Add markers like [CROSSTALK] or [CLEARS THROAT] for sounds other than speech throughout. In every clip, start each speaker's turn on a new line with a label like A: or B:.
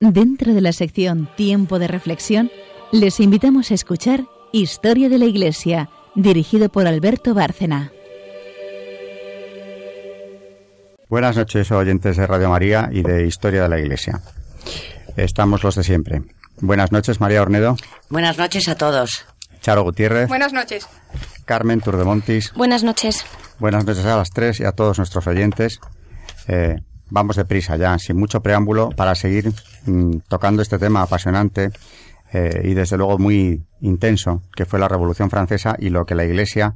A: Dentro de la sección Tiempo de Reflexión, les invitamos a escuchar Historia de la Iglesia, dirigido por Alberto Bárcena.
B: Buenas noches, oyentes de Radio María y de Historia de la Iglesia. Estamos los de siempre. Buenas noches, María Ornedo.
C: Buenas noches a todos.
B: Charo Gutiérrez.
D: Buenas noches.
B: Carmen Turdemontis.
E: Buenas noches.
B: Buenas noches a las tres y a todos nuestros oyentes. Eh, vamos deprisa ya, sin mucho preámbulo, para seguir mm, tocando este tema apasionante eh, y desde luego muy intenso, que fue la Revolución Francesa y lo que la Iglesia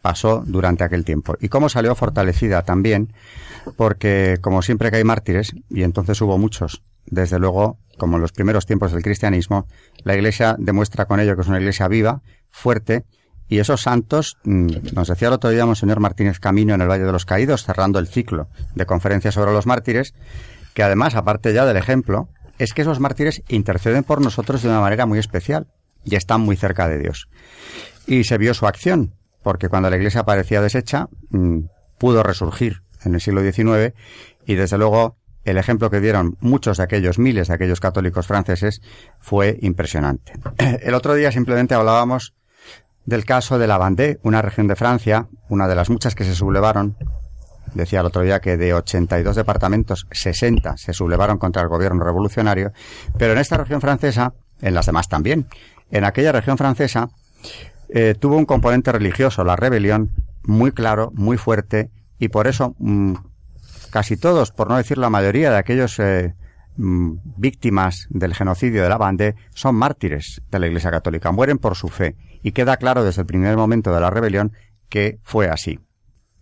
B: pasó durante aquel tiempo. Y cómo salió fortalecida también, porque como siempre que hay mártires, y entonces hubo muchos, desde luego, como en los primeros tiempos del cristianismo, la Iglesia demuestra con ello que es una Iglesia viva, fuerte, y esos santos, mm, nos decía el otro día Monseñor Martínez Camino en el Valle de los Caídos, cerrando el ciclo de conferencias sobre los mártires, que además, aparte ya del ejemplo, es que esos mártires interceden por nosotros de una manera muy especial y están muy cerca de Dios. Y se vio su acción, porque cuando la Iglesia parecía deshecha, mm, pudo resurgir en el siglo XIX y desde luego el ejemplo que dieron muchos de aquellos, miles de aquellos católicos franceses, fue impresionante. [CLEARS THROAT] El otro día simplemente hablábamos del caso de la Vendée, una región de Francia, una de las muchas que se sublevaron. Decía el otro día que de 82 departamentos, 60 se sublevaron contra el gobierno revolucionario, pero en esta región francesa, en las demás también, en aquella región francesa, eh, tuvo un componente religioso, la rebelión, muy claro, muy fuerte, y por eso mm, casi todos, por no decir la mayoría de aquellos eh, víctimas del genocidio de la Vendée, son mártires de la Iglesia Católica, mueren por su fe y queda claro desde el primer momento de la rebelión que fue así.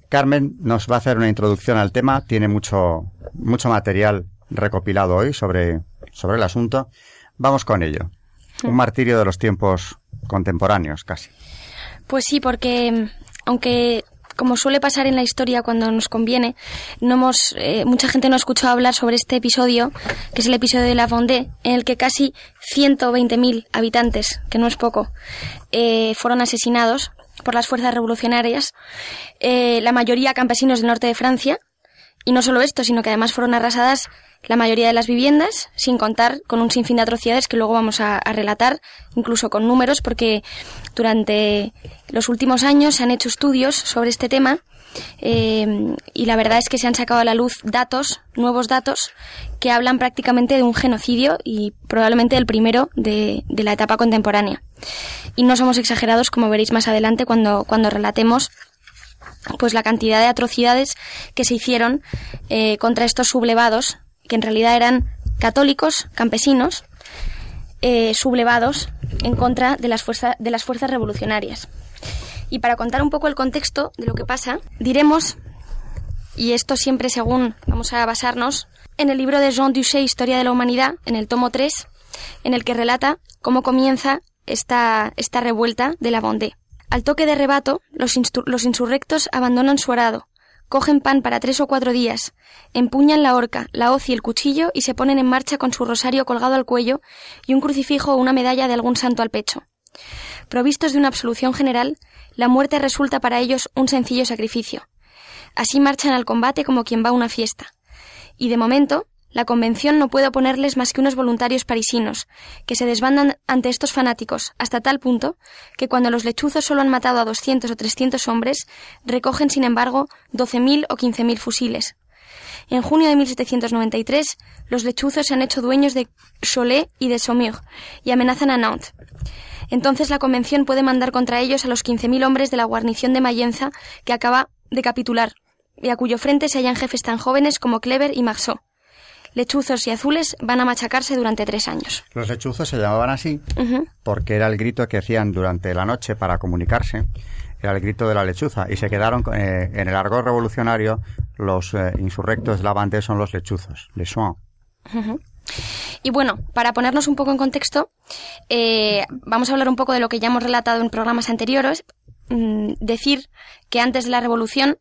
B: Carmen nos va a hacer una introducción al tema, tiene mucho, mucho material recopilado hoy sobre, sobre el asunto. Vamos con ello. Un martirio de los tiempos contemporáneos, casi.
E: Pues sí, porque aunque como suele pasar en la historia cuando nos conviene, no hemos, eh, mucha gente no ha escuchado hablar sobre este episodio, que es el episodio de la Vendée, en el que casi 120.000 habitantes, que no es poco, eh, fueron asesinados por las fuerzas revolucionarias, eh, la mayoría campesinos del norte de Francia, y no solo esto, sino que además fueron arrasadas la mayoría de las viviendas, sin contar con un sinfín de atrocidades que luego vamos a, relatar, incluso con números, porque durante los últimos años se han hecho estudios sobre este tema eh, y la verdad es que se han sacado a la luz datos, nuevos datos, que hablan prácticamente de un genocidio y probablemente el primero de, de la etapa contemporánea. Y no somos exagerados, como veréis más adelante cuando, cuando relatemos pues la cantidad de atrocidades que se hicieron eh, contra estos sublevados, que en realidad eran católicos, campesinos, eh, sublevados en contra de las, de las fuerzas revolucionarias. Y para contar un poco el contexto de lo que pasa, diremos, y esto siempre según vamos a basarnos, en el libro de Jean Duché, Historia de la Humanidad, en el tomo 3, en el que relata cómo comienza esta, esta revuelta de la Vendée. Al toque de rebato, los, insurrectos abandonan su arado, cogen pan para tres o cuatro días, empuñan la horca, la hoz y el cuchillo y se ponen en marcha con su rosario colgado al cuello y un crucifijo o una medalla de algún santo al pecho. Provistos de una absolución general, la muerte resulta para ellos un sencillo sacrificio. Así marchan al combate como quien va a una fiesta. Y de momento, la Convención no puede oponerles más que unos voluntarios parisinos, que se desbandan ante estos fanáticos, hasta tal punto que cuando los lechuzos solo han matado a 200 o 300 hombres, recogen, sin embargo, 12.000 o 15.000 fusiles. En junio de 1793, los lechuzos se han hecho dueños de Cholet y de Saumur y amenazan a Nantes. Entonces la Convención puede mandar contra ellos a los 15.000 hombres de la guarnición de Mayenza que acaba de capitular y a cuyo frente se hallan jefes tan jóvenes como Clever y Marceau lechuzos y azules van a machacarse durante tres años.
B: Los lechuzos se llamaban así porque era el grito que hacían durante la noche para comunicarse. Era el grito de la lechuza. Y se quedaron eh, en el argot revolucionario. Los eh, insurrectos de la bande son los lechuzos, les soins.
E: Y bueno, para ponernos un poco en contexto, eh, vamos a hablar un poco de lo que ya hemos relatado en programas anteriores. Mm, decir que antes de la revolución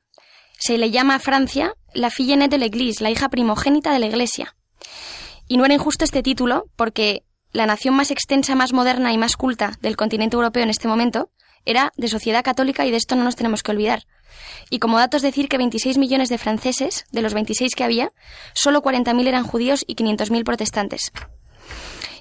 E: se le llama a Francia la nette de l'Église, la hija primogénita de la Iglesia. Y no era injusto este título porque la nación más extensa, más moderna y más culta del continente europeo en este momento era de sociedad católica y de esto no nos tenemos que olvidar. Y como datos decir que 26 millones de franceses, de los 26 que había, solo 40.000 eran judíos y 500.000 protestantes.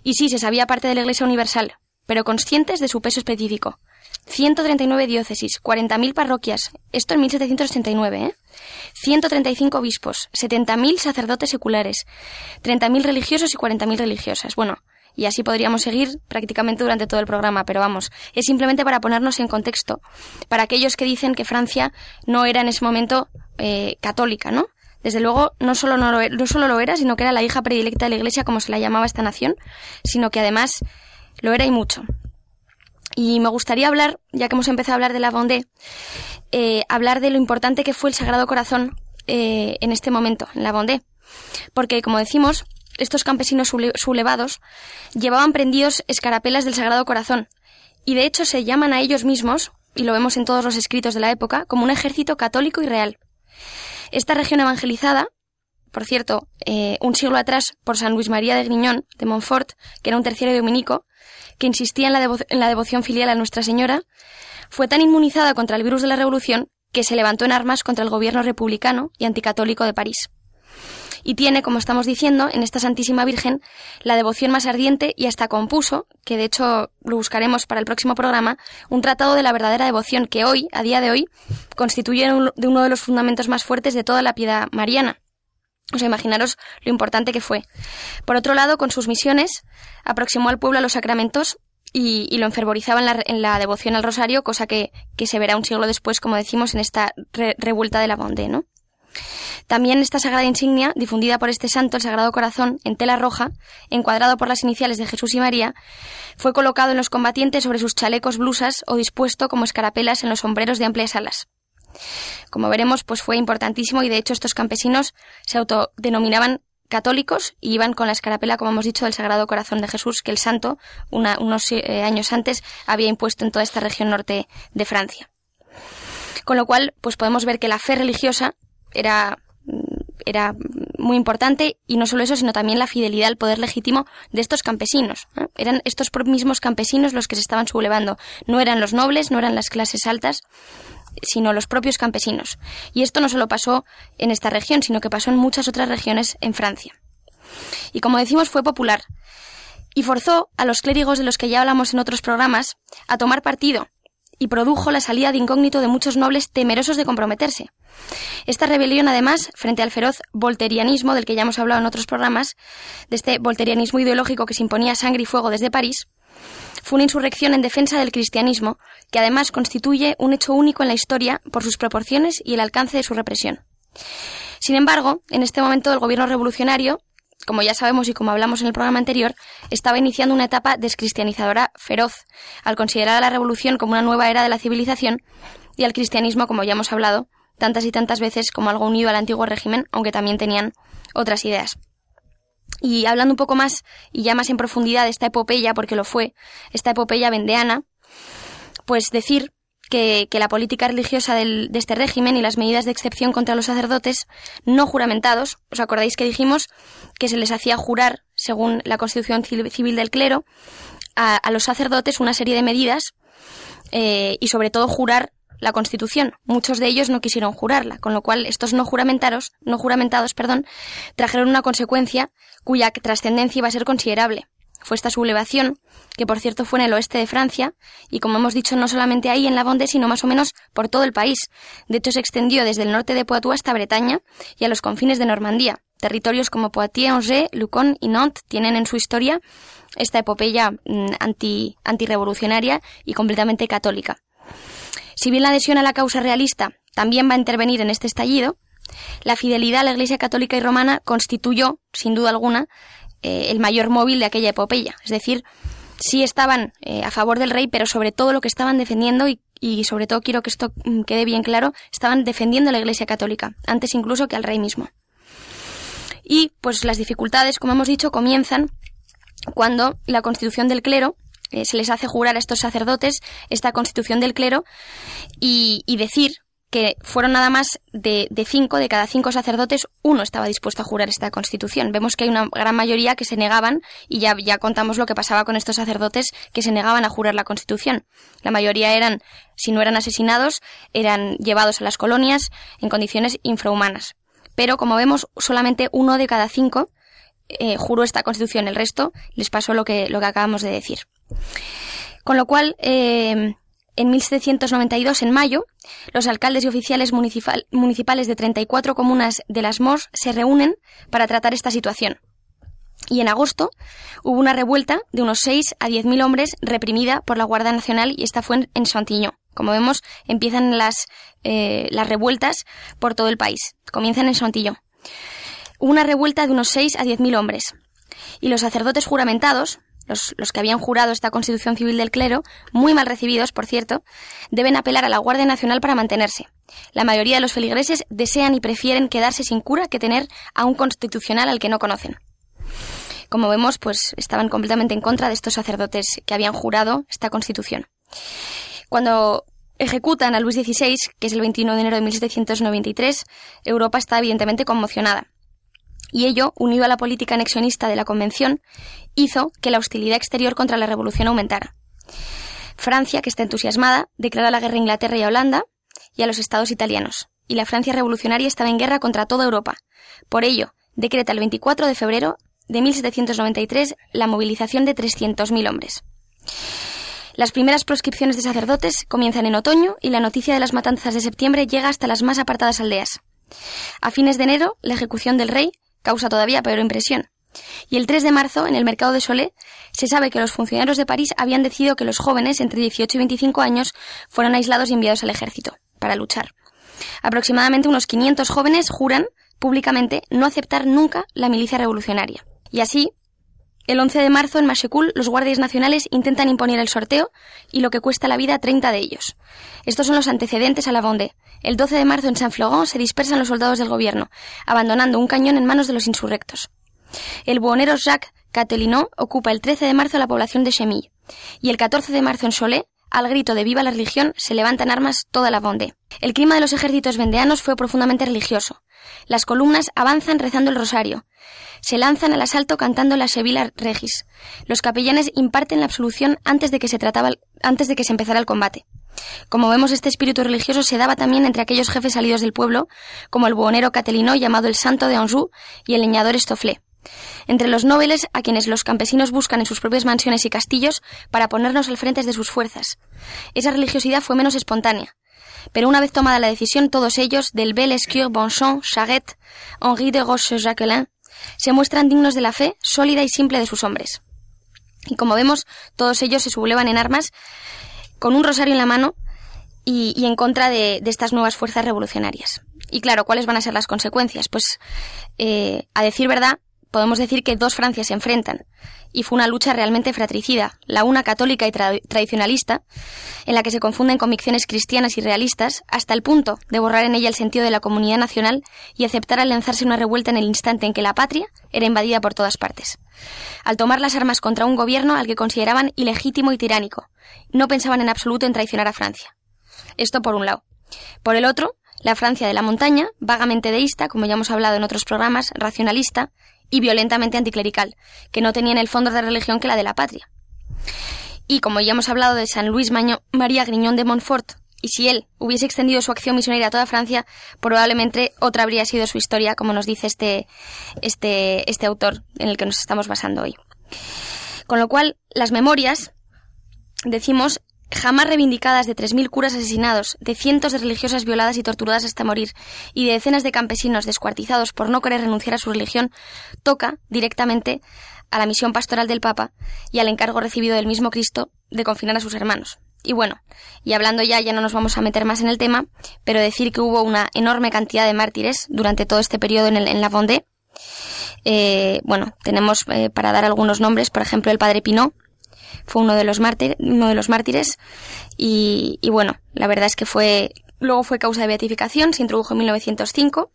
E: Y sí, se sabía parte de la Iglesia Universal, pero conscientes de su peso específico. 139 diócesis, 40.000 parroquias, esto en 1789, ¿eh? 135 obispos, 70.000 sacerdotes seculares, 30.000 religiosos y 40.000 religiosas. Bueno, y así podríamos seguir prácticamente durante todo el programa, pero vamos, es simplemente para ponernos en contexto, para aquellos que dicen que Francia no era en ese momento eh, católica, ¿no? Desde luego, no solo, no, lo, e, no solo lo era, sino que era la hija predilecta de la Iglesia, como se la llamaba esta nación, sino que además lo era y mucho. Y me gustaría hablar, ya que hemos empezado a hablar de la Vendée, eh, hablar de lo importante que fue el Sagrado Corazón eh, en este momento, en la Vendée. Porque, como decimos, estos campesinos sublevados llevaban prendidos escarapelas del Sagrado Corazón, y de hecho se llaman a ellos mismos, y lo vemos en todos los escritos de la época, como un ejército católico y real. Esta región evangelizada, por cierto, eh, un siglo atrás por San Luis María de Griñón, de Montfort, que era un terciario dominico, que insistía en la, en la devoción filial a Nuestra Señora, fue tan inmunizada contra el virus de la Revolución que se levantó en armas contra el gobierno republicano y anticatólico de París. Y tiene, como estamos diciendo, en esta Santísima Virgen la devoción más ardiente y hasta compuso, que de hecho lo buscaremos para el próximo programa, un tratado de la verdadera devoción que hoy, a día de hoy, constituye uno de los fundamentos más fuertes de toda la piedad mariana. O sea, imaginaros lo importante que fue. Por otro lado, con sus misiones, aproximó al pueblo a los sacramentos y, lo enfervorizaba en la, devoción al rosario, cosa que, se verá un siglo después, como decimos, en esta revuelta de la Bondé, ¿no? También esta sagrada insignia, difundida por este santo, el Sagrado Corazón, en tela roja, encuadrado por las iniciales de Jesús y María, fue colocado en los combatientes sobre sus chalecos blusas o dispuesto como escarapelas en los sombreros de amplias alas. Como veremos, pues fue importantísimo y de hecho estos campesinos se autodenominaban católicos y iban con la escarapela, como hemos dicho, del Sagrado Corazón de Jesús, que el santo, unos eh, años antes, había impuesto en toda esta región norte de Francia. Con lo cual, pues podemos ver que la fe religiosa era, era muy importante y no solo eso, sino también la fidelidad al poder legítimo de estos campesinos. Eran estos mismos campesinos los que se estaban sublevando. No eran los nobles, no eran las clases altas, sino los propios campesinos. Y esto no solo pasó en esta región, sino que pasó en muchas otras regiones en Francia. Y como decimos, fue popular. Y forzó a los clérigos de los que ya hablamos en otros programas a tomar partido y produjo la salida de incógnito de muchos nobles temerosos de comprometerse. Esta rebelión, además, frente al feroz volterianismo del que ya hemos hablado en otros programas, de este volterianismo ideológico que se imponía sangre y fuego desde París, fue una insurrección en defensa del cristianismo, que además constituye un hecho único en la historia por sus proporciones y el alcance de su represión. Sin embargo, en este momento el gobierno revolucionario, como ya sabemos y como hablamos en el programa anterior, estaba iniciando una etapa descristianizadora feroz, al considerar a la revolución como una nueva era de la civilización y al cristianismo, como ya hemos hablado, tantas y tantas veces como algo unido al antiguo régimen, aunque también tenían otras ideas. Y hablando un poco más y ya más en profundidad de esta epopeya, porque lo fue, esta epopeya vendeana, pues decir que, la política religiosa de este régimen y las medidas de excepción contra los sacerdotes no juramentados, ¿os acordáis que dijimos que se les hacía jurar, según la constitución civil del clero, a, los sacerdotes una serie de medidas eh, y sobre todo jurar la Constitución. Muchos de ellos no quisieron jurarla, con lo cual estos no juramentados, no juramentados, perdón, trajeron una consecuencia cuya trascendencia iba a ser considerable. Fue esta sublevación, que por cierto fue en el oeste de Francia, y como hemos dicho, no solamente ahí en la Vendée, sino más o menos por todo el país. De hecho, se extendió desde el norte de Poitou hasta Bretaña y a los confines de Normandía. Territorios como Poitiers, Angers, Lucon y Nantes tienen en su historia esta epopeya mm, anti, antirrevolucionaria y completamente católica. Si bien la adhesión a la causa realista también va a intervenir en este estallido, la fidelidad a la Iglesia católica y romana constituyó, sin duda alguna, eh, el mayor móvil de aquella epopeya. Es decir, sí estaban eh, a favor del rey, pero sobre todo lo que estaban defendiendo, y, y sobre todo quiero que esto mm, quede bien claro, estaban defendiendo a la Iglesia católica, antes incluso que al rey mismo. Y pues las dificultades, como hemos dicho, comienzan cuando la constitución del clero eh, se les hace jurar a estos sacerdotes esta constitución del clero y, decir que fueron nada más de, cinco, de cada cinco sacerdotes, uno estaba dispuesto a jurar esta constitución. Vemos que hay una gran mayoría que se negaban, y ya, ya contamos lo que pasaba con estos sacerdotes que se negaban a jurar la constitución. La mayoría eran, si no eran asesinados, eran llevados a las colonias en condiciones infrahumanas. Pero, como vemos, solamente uno de cada cinco eh, juró esta constitución. El resto les pasó lo que, lo que acabamos de decir. Con lo cual, eh, en 1792, en mayo, los alcaldes y oficiales municipales de 34 comunas de las MOS se reúnen para tratar esta situación. Y en agosto hubo una revuelta de unos 6 a 10.000 hombres reprimida por la Guardia Nacional y esta fue en, Chantilly. Como vemos, empiezan las, eh, las revueltas por todo el país. Comienzan en Chantilly. Hubo una revuelta de unos 6 a 10.000 hombres. Y los sacerdotes juramentados, los, que habían jurado esta constitución civil del clero, muy mal recibidos, por cierto, deben apelar a la Guardia Nacional para mantenerse. La mayoría de los feligreses desean y prefieren quedarse sin cura que tener a un constitucional al que no conocen. Como vemos, pues estaban completamente en contra de estos sacerdotes que habían jurado esta constitución. Cuando ejecutan a Luis XVI, que es el 21 de enero de 1793, Europa está evidentemente conmocionada. Y ello, unido a la política anexionista de la Convención, hizo que la hostilidad exterior contra la revolución aumentara. Francia, que está entusiasmada, declara la guerra a Inglaterra y a Holanda y a los estados italianos, y la Francia revolucionaria estaba en guerra contra toda Europa. Por ello, decreta el 24 de febrero de 1793 la movilización de 300.000 hombres. Las primeras proscripciones de sacerdotes comienzan en otoño y la noticia de las matanzas de septiembre llega hasta las más apartadas aldeas. A fines de enero, la ejecución del rey causa todavía peor impresión. Y el 3 de marzo, en el mercado de Solé, se sabe que los funcionarios de París habían decidido que los jóvenes entre 18 y 25 años fueran aislados y enviados al ejército para luchar. Aproximadamente unos 500 jóvenes juran públicamente no aceptar nunca la milicia revolucionaria. Y así, el 11 de marzo en Machecul los guardias nacionales intentan imponer el sorteo y lo que cuesta la vida a 30 de ellos. Estos son los antecedentes a la Vendée. El 12 de marzo en Saint-Florent se dispersan los soldados del gobierno, abandonando un cañón en manos de los insurrectos. El buhonero Jacques Catelinot ocupa el 13 de marzo la población de Chemille. Y el 14 de marzo en Cholet, al grito de Viva la religión, se levantan armas toda la Vendée. El clima de los ejércitos vendeanos fue profundamente religioso. Las columnas avanzan rezando el rosario. Se lanzan al asalto cantando la Sevilla Regis. Los capellanes imparten la absolución antes de que se trataba, antes de que se empezara el combate. Como vemos, este espíritu religioso se daba también entre aquellos jefes salidos del pueblo, como el buhonero Catelino llamado el Santo de Anjou y el leñador Estoflé. Entre los nobles a quienes los campesinos buscan en sus propias mansiones y castillos para ponernos al frente de sus fuerzas. Esa religiosidad fue menos espontánea. Pero una vez tomada la decisión, todos ellos, del Escure, Bonchamp, Charette, Henri de Roche-Jacquelin, se muestran dignos de la fe sólida y simple de sus hombres. Y como vemos, todos ellos se sublevan en armas con un rosario en la mano y, en contra de, estas nuevas fuerzas revolucionarias. Y claro, ¿cuáles van a ser las consecuencias? Pues, eh, a decir verdad, podemos decir que dos Francias se enfrentan, y fue una lucha realmente fratricida, la una católica y tradicionalista, en la que se confunden convicciones cristianas y realistas, hasta el punto de borrar en ella el sentido de la comunidad nacional y aceptar al lanzarse una revuelta en el instante en que la patria era invadida por todas partes. Al tomar las armas contra un gobierno al que consideraban ilegítimo y tiránico, no pensaban en absoluto en traicionar a Francia. Esto por un lado. Por el otro, la Francia de la montaña, vagamente deísta, como ya hemos hablado en otros programas, racionalista, y violentamente anticlerical, que no tenía en el fondo de religión que la de la patria. Y como ya hemos hablado de San Luis María Griñón de Montfort, y si él hubiese extendido su acción misionera a toda Francia, probablemente otra habría sido su historia, como nos dice este, este, este autor en el que nos estamos basando hoy. Con lo cual, las memorias, decimos, jamás reivindicadas de 3.000 curas asesinados, de cientos de religiosas violadas y torturadas hasta morir, y de decenas de campesinos descuartizados por no querer renunciar a su religión, toca directamente a la misión pastoral del Papa y al encargo recibido del mismo Cristo de confinar a sus hermanos. Y bueno, y hablando ya, ya no nos vamos a meter más en el tema, pero decir que hubo una enorme cantidad de mártires durante todo este periodo en, la Vendée. Eh, bueno, tenemos eh, para dar algunos nombres, por ejemplo, el padre Pinot, fue uno de los, uno de los mártires y, bueno, la verdad es que fue, luego fue causa de beatificación, se introdujo en 1905,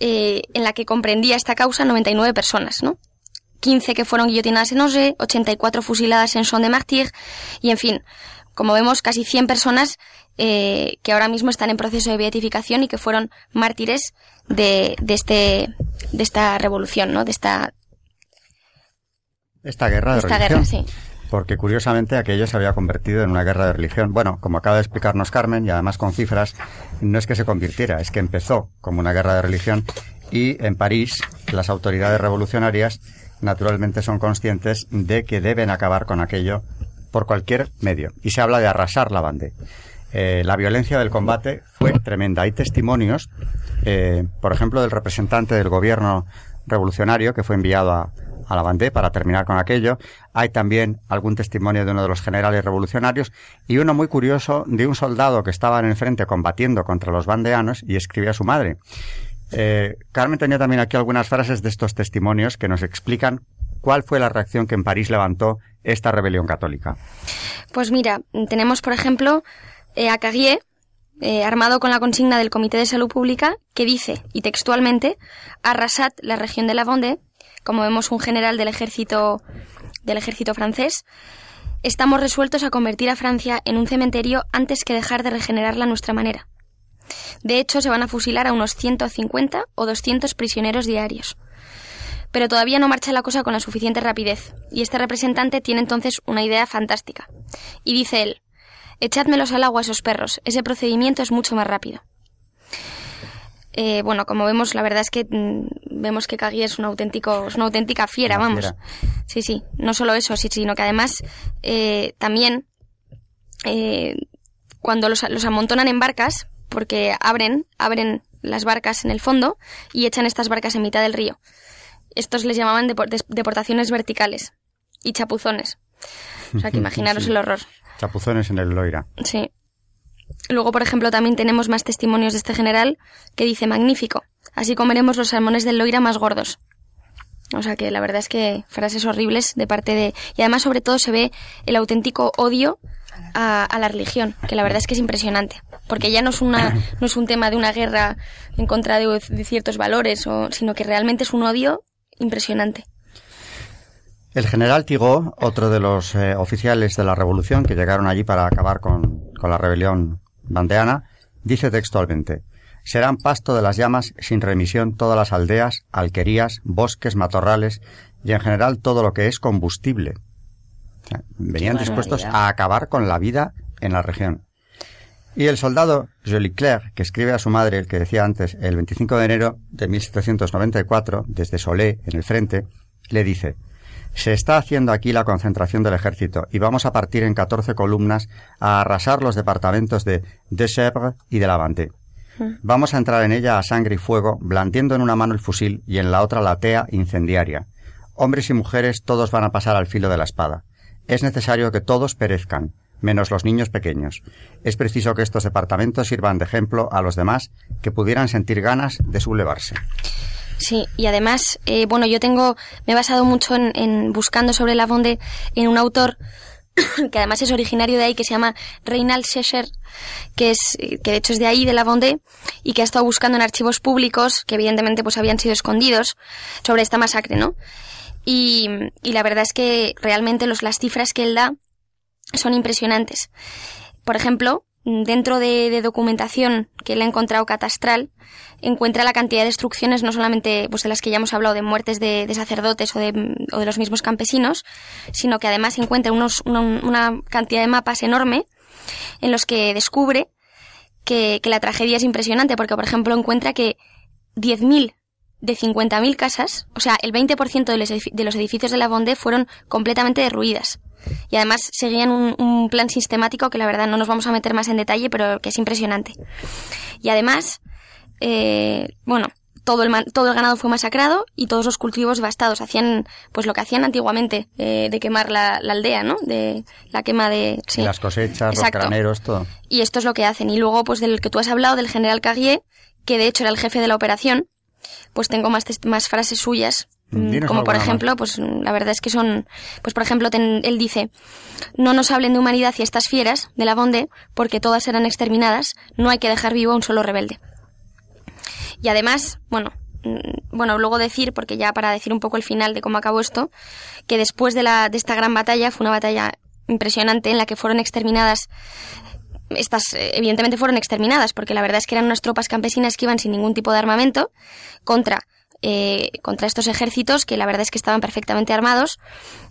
E: eh, en la que comprendía esta causa 99 personas, ¿no? 15 que fueron guillotinadas en Angers, 84 fusiladas en Son de Martyr y en fin, como vemos, casi 100 personas eh, que ahora mismo están en proceso de beatificación y que fueron mártires de, de, este, de esta revolución, ¿no? De esta...
B: Esta guerra de
E: esta guerra, sí
B: porque curiosamente aquello se había convertido en una guerra de religión. Bueno, como acaba de explicarnos Carmen, y además con cifras, no es que se convirtiera, es que empezó como una guerra de religión y en París las autoridades revolucionarias naturalmente son conscientes de que deben acabar con aquello por cualquier medio. Y se habla de arrasar la bande. Eh, la violencia del combate fue tremenda. Hay testimonios, eh, por ejemplo, del representante del gobierno revolucionario que fue enviado a, a la para terminar con aquello. Hay también algún testimonio de uno de los generales revolucionarios y uno muy curioso de un soldado que estaba en el frente combatiendo contra los bandeanos y escribía a su madre. Eh, Carmen tenía también aquí algunas frases de estos testimonios que nos explican cuál fue la reacción que en París levantó esta rebelión católica.
E: Pues mira, tenemos por ejemplo eh, a Carrier, eh, armado con la consigna del Comité de Salud Pública, que dice, y textualmente, arrasad la región de la Vendée como vemos un general del ejército del ejército francés, estamos resueltos a convertir a Francia en un cementerio antes que dejar de regenerarla a nuestra manera. De hecho, se van a fusilar a unos 150 o 200 prisioneros diarios. Pero todavía no marcha la cosa con la suficiente rapidez, y este representante tiene entonces una idea fantástica. Y dice él, echádmelos al agua a esos perros, ese procedimiento es mucho más rápido. Eh, bueno, como vemos, la verdad es que mm, vemos que Kagi es un auténtico, es una auténtica fiera, vamos. Sí, sí. No solo eso, sino que además eh, también eh, cuando los, los amontonan en barcas, porque abren, abren las barcas en el fondo y echan estas barcas en mitad del río. Estos les llamaban deportaciones verticales y chapuzones. O sea que [LAUGHS] imaginaros el horror.
B: Chapuzones en el Loira.
E: Sí. Luego, por ejemplo, también tenemos más testimonios de este general que dice magnífico. Así comeremos los salmones del Loira más gordos. O sea que la verdad es que frases horribles de parte de... Y además, sobre todo, se ve el auténtico odio a, la religión, que la verdad es que es impresionante. Porque ya no es, una, [CLEARS THROAT] no es un tema de una guerra en contra de, ciertos valores, o, sino que realmente es un odio impresionante.
B: El general Tigo, otro de los eh, oficiales de la revolución que llegaron allí para acabar con, con la rebelión bandeana, dice textualmente serán pasto de las llamas sin remisión todas las aldeas, alquerías, bosques, matorrales y en general todo lo que es combustible. venían dispuestos a acabar con la vida en la región. Y el soldado Jolicoeur, que escribe a su madre, el que decía antes, el 25 de enero de 1794, desde Solé, en el frente, le dice, se está haciendo aquí la concentración del ejército y vamos a partir en 14 columnas a arrasar los departamentos de Dechèvres y de Lavante. Vamos a entrar en ella a sangre y fuego, blandiendo en una mano el fusil y en la otra la tea incendiaria. Hombres y mujeres todos van a pasar al filo de la espada. Es necesario que todos perezcan, menos los niños pequeños. Es preciso que estos departamentos sirvan de ejemplo a los demás que pudieran sentir ganas de sublevarse.
E: Sí, y además, eh, bueno, yo tengo, me he basado mucho en, buscando sobre la Bonde en un autor [COUGHS] que además es originario de ahí, que se llama Reinald Sescher, que es, que de hecho es de ahí, de la Vendée, y que ha estado buscando en archivos públicos, que evidentemente pues habían sido escondidos, sobre esta masacre, ¿no? Y, y la verdad es que realmente los, las cifras que él da son impresionantes. Por ejemplo, dentro de, documentación que él ha encontrado catastral, encuentra la cantidad de destrucciones, no solamente pues, de las que ya hemos hablado, de muertes de, sacerdotes o de, o de, los mismos campesinos, sino que además encuentra unos, una, cantidad de mapas enorme en los que descubre que, la tragedia es impresionante, porque, por ejemplo, encuentra que 10.000 de 50.000 casas, o sea, el 20% de los edificios de la Vendée fueron completamente derruidas. Y además seguían un, plan sistemático que la verdad no nos vamos a meter más en detalle, pero que es impresionante. Y además, eh, bueno, todo el, todo el ganado fue masacrado y todos los cultivos devastados. Hacían, pues lo que hacían antiguamente, eh, de quemar la, aldea, ¿no? De la quema de...
B: Sí. Las cosechas, los graneros, todo.
E: Y esto es lo que hacen. Y luego, pues del que tú has hablado, del general Carrier, que de hecho era el jefe de la operación, pues tengo más, más frases suyas como por ejemplo, pues la verdad es que son, pues por ejemplo, él dice, no nos hablen de humanidad y estas fieras de la Bonde, porque todas serán exterminadas, no hay que dejar vivo a un solo rebelde. Y además, bueno, mm, bueno, luego decir, porque ya para decir un poco el final de cómo acabó esto, que después de, la, de esta gran batalla, fue una batalla impresionante en la que fueron exterminadas estas eh, evidentemente fueron exterminadas porque la verdad es que eran unas tropas campesinas que iban sin ningún tipo de armamento contra eh, contra estos ejércitos que la verdad es que estaban perfectamente armados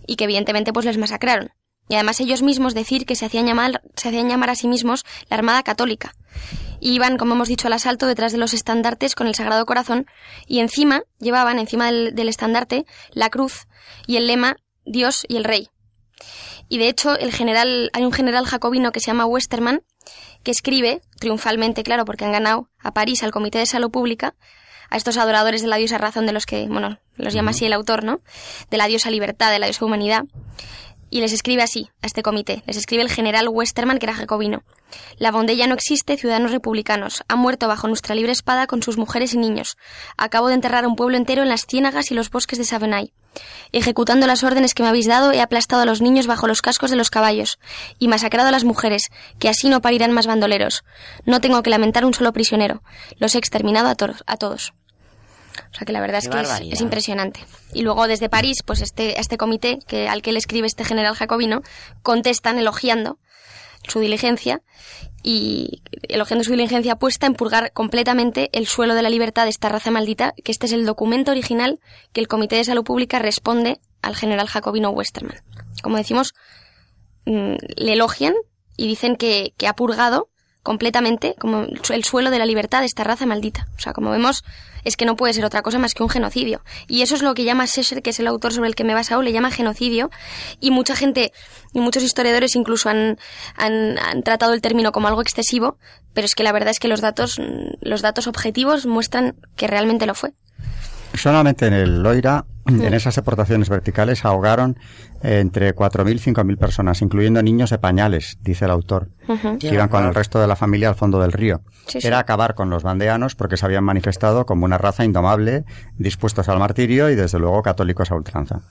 E: y que evidentemente pues les masacraron y además ellos mismos decir que se hacían llamar se hacían llamar a sí mismos la Armada Católica iban, como hemos dicho, al asalto detrás de los estandartes con el Sagrado Corazón y encima llevaban, encima del, del estandarte, la cruz y el lema Dios y el Rey. Y de hecho, el general, hay un general jacobino que se llama Westermann que escribe, triunfalmente, claro, porque han ganado a París al Comité de Salud Pública, a estos adoradores de la diosa razón de los que, bueno, los llama así el autor, ¿no? De la diosa libertad, de la diosa humanidad. Y les escribe así, a este comité. Les escribe el general Westermann, que era jacobino. La bondella no existe, ciudadanos republicanos. Ha muerto bajo nuestra libre espada con sus mujeres y niños. Acabo de enterrar a un pueblo entero en las ciénagas y los bosques de Savenay. Ejecutando las órdenes que me habéis dado, he aplastado a los niños bajo los cascos de los caballos y masacrado a las mujeres, que así no parirán más bandoleros. No tengo que lamentar un solo prisionero. Los he exterminado a, a todos. O sea que la verdad es que es, impresionante. Y luego desde París, pues este, este comité que, al que le escribe este general jacobino, contestan elogiando su diligencia y elogiando su diligencia puesta en purgar completamente el suelo de la libertad de esta raza maldita, que este es el documento original que el Comité de Salud Pública responde al general jacobino Westermann. Como decimos, mm, le elogian y dicen que, que ha purgado completamente como el suelo de la libertad de esta raza maldita. O sea, como vemos, es que no puede ser otra cosa más que un genocidio. Y eso es lo que llama Sesser, que es el autor sobre el que me he basado, le llama genocidio. Y mucha gente y muchos historiadores incluso han, han, han tratado el término como algo excesivo, pero es que la verdad es que los datos, los datos objetivos muestran que realmente lo fue.
B: Solamente en el Loira, en esas deportaciones verticales, ahogaron entre 4.000 y 5.000 personas, incluyendo niños de pañales, dice el autor, que iban con el resto de la familia al fondo del río. Era acabar con los bandeanos porque se habían manifestado como una raza indomable, dispuestos al martirio y desde luego católicos a ultranza.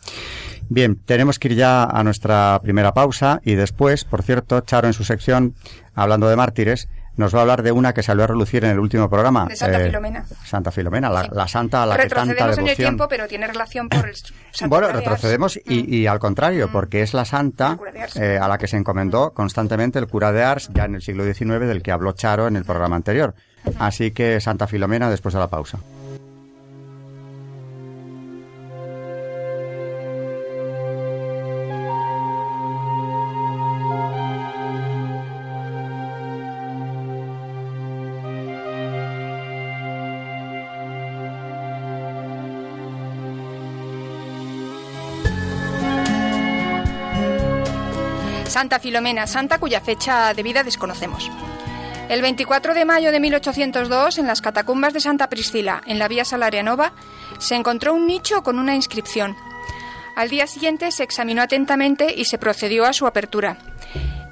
B: Bien, tenemos que ir ya a nuestra primera pausa y después, por cierto, Charo en su sección, hablando de mártires, nos va a hablar de una que salió a relucir en el último programa.
D: De Santa eh, Filomena.
B: Santa Filomena, la, santa a la que tanta
D: devoción.
B: en
D: el tiempo, pero tiene relación por el [CLEARS THROAT]
B: Bueno, retrocedemos y, y, al contrario, mm. porque es la santa eh, a la que se encomendó constantemente el cura de Ars, ya en el siglo XIX, del que habló Charo en el programa anterior. Así que Santa Filomena después de la pausa.
D: Santa Filomena, santa cuya fecha de vida desconocemos. El 24 de mayo de 1802, en las catacumbas de Santa Priscila, en la vía Salarianova, se encontró un nicho con una inscripción. Al día siguiente se examinó atentamente y se procedió a su apertura.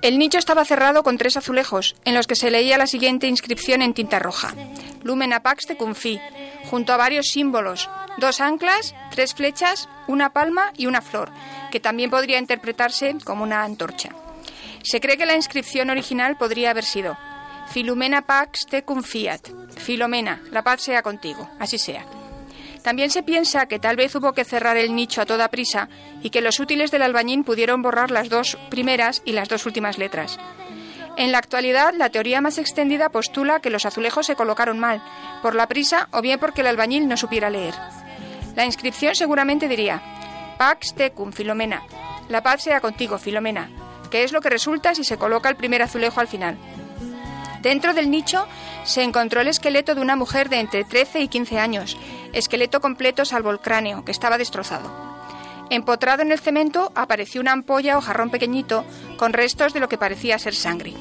D: El nicho estaba cerrado con tres azulejos, en los que se leía la siguiente inscripción en tinta roja: Lumen apax de Cunfi, junto a varios símbolos, dos anclas, tres flechas, una palma y una flor, que también podría interpretarse como una antorcha. Se cree que la inscripción original podría haber sido Filumena pax te confiat, Filomena, la paz sea contigo, así sea. También se piensa que tal vez hubo que cerrar el nicho a toda prisa y que los útiles del albañín pudieron borrar las dos primeras y las dos últimas letras. En la actualidad, la teoría más extendida postula que los azulejos se colocaron mal, por la prisa o bien porque el albañil no supiera leer. La inscripción seguramente diría Pax tecum, Filomena. La paz sea contigo, Filomena, que es lo que resulta si se coloca el primer azulejo al final. Dentro del nicho se encontró el esqueleto de una mujer de entre 13 y 15 años, esqueleto completo salvo el cráneo, que estaba destrozado. Empotrado en el cemento apareció una ampolla o jarrón pequeñito con restos de lo que parecía ser sangre.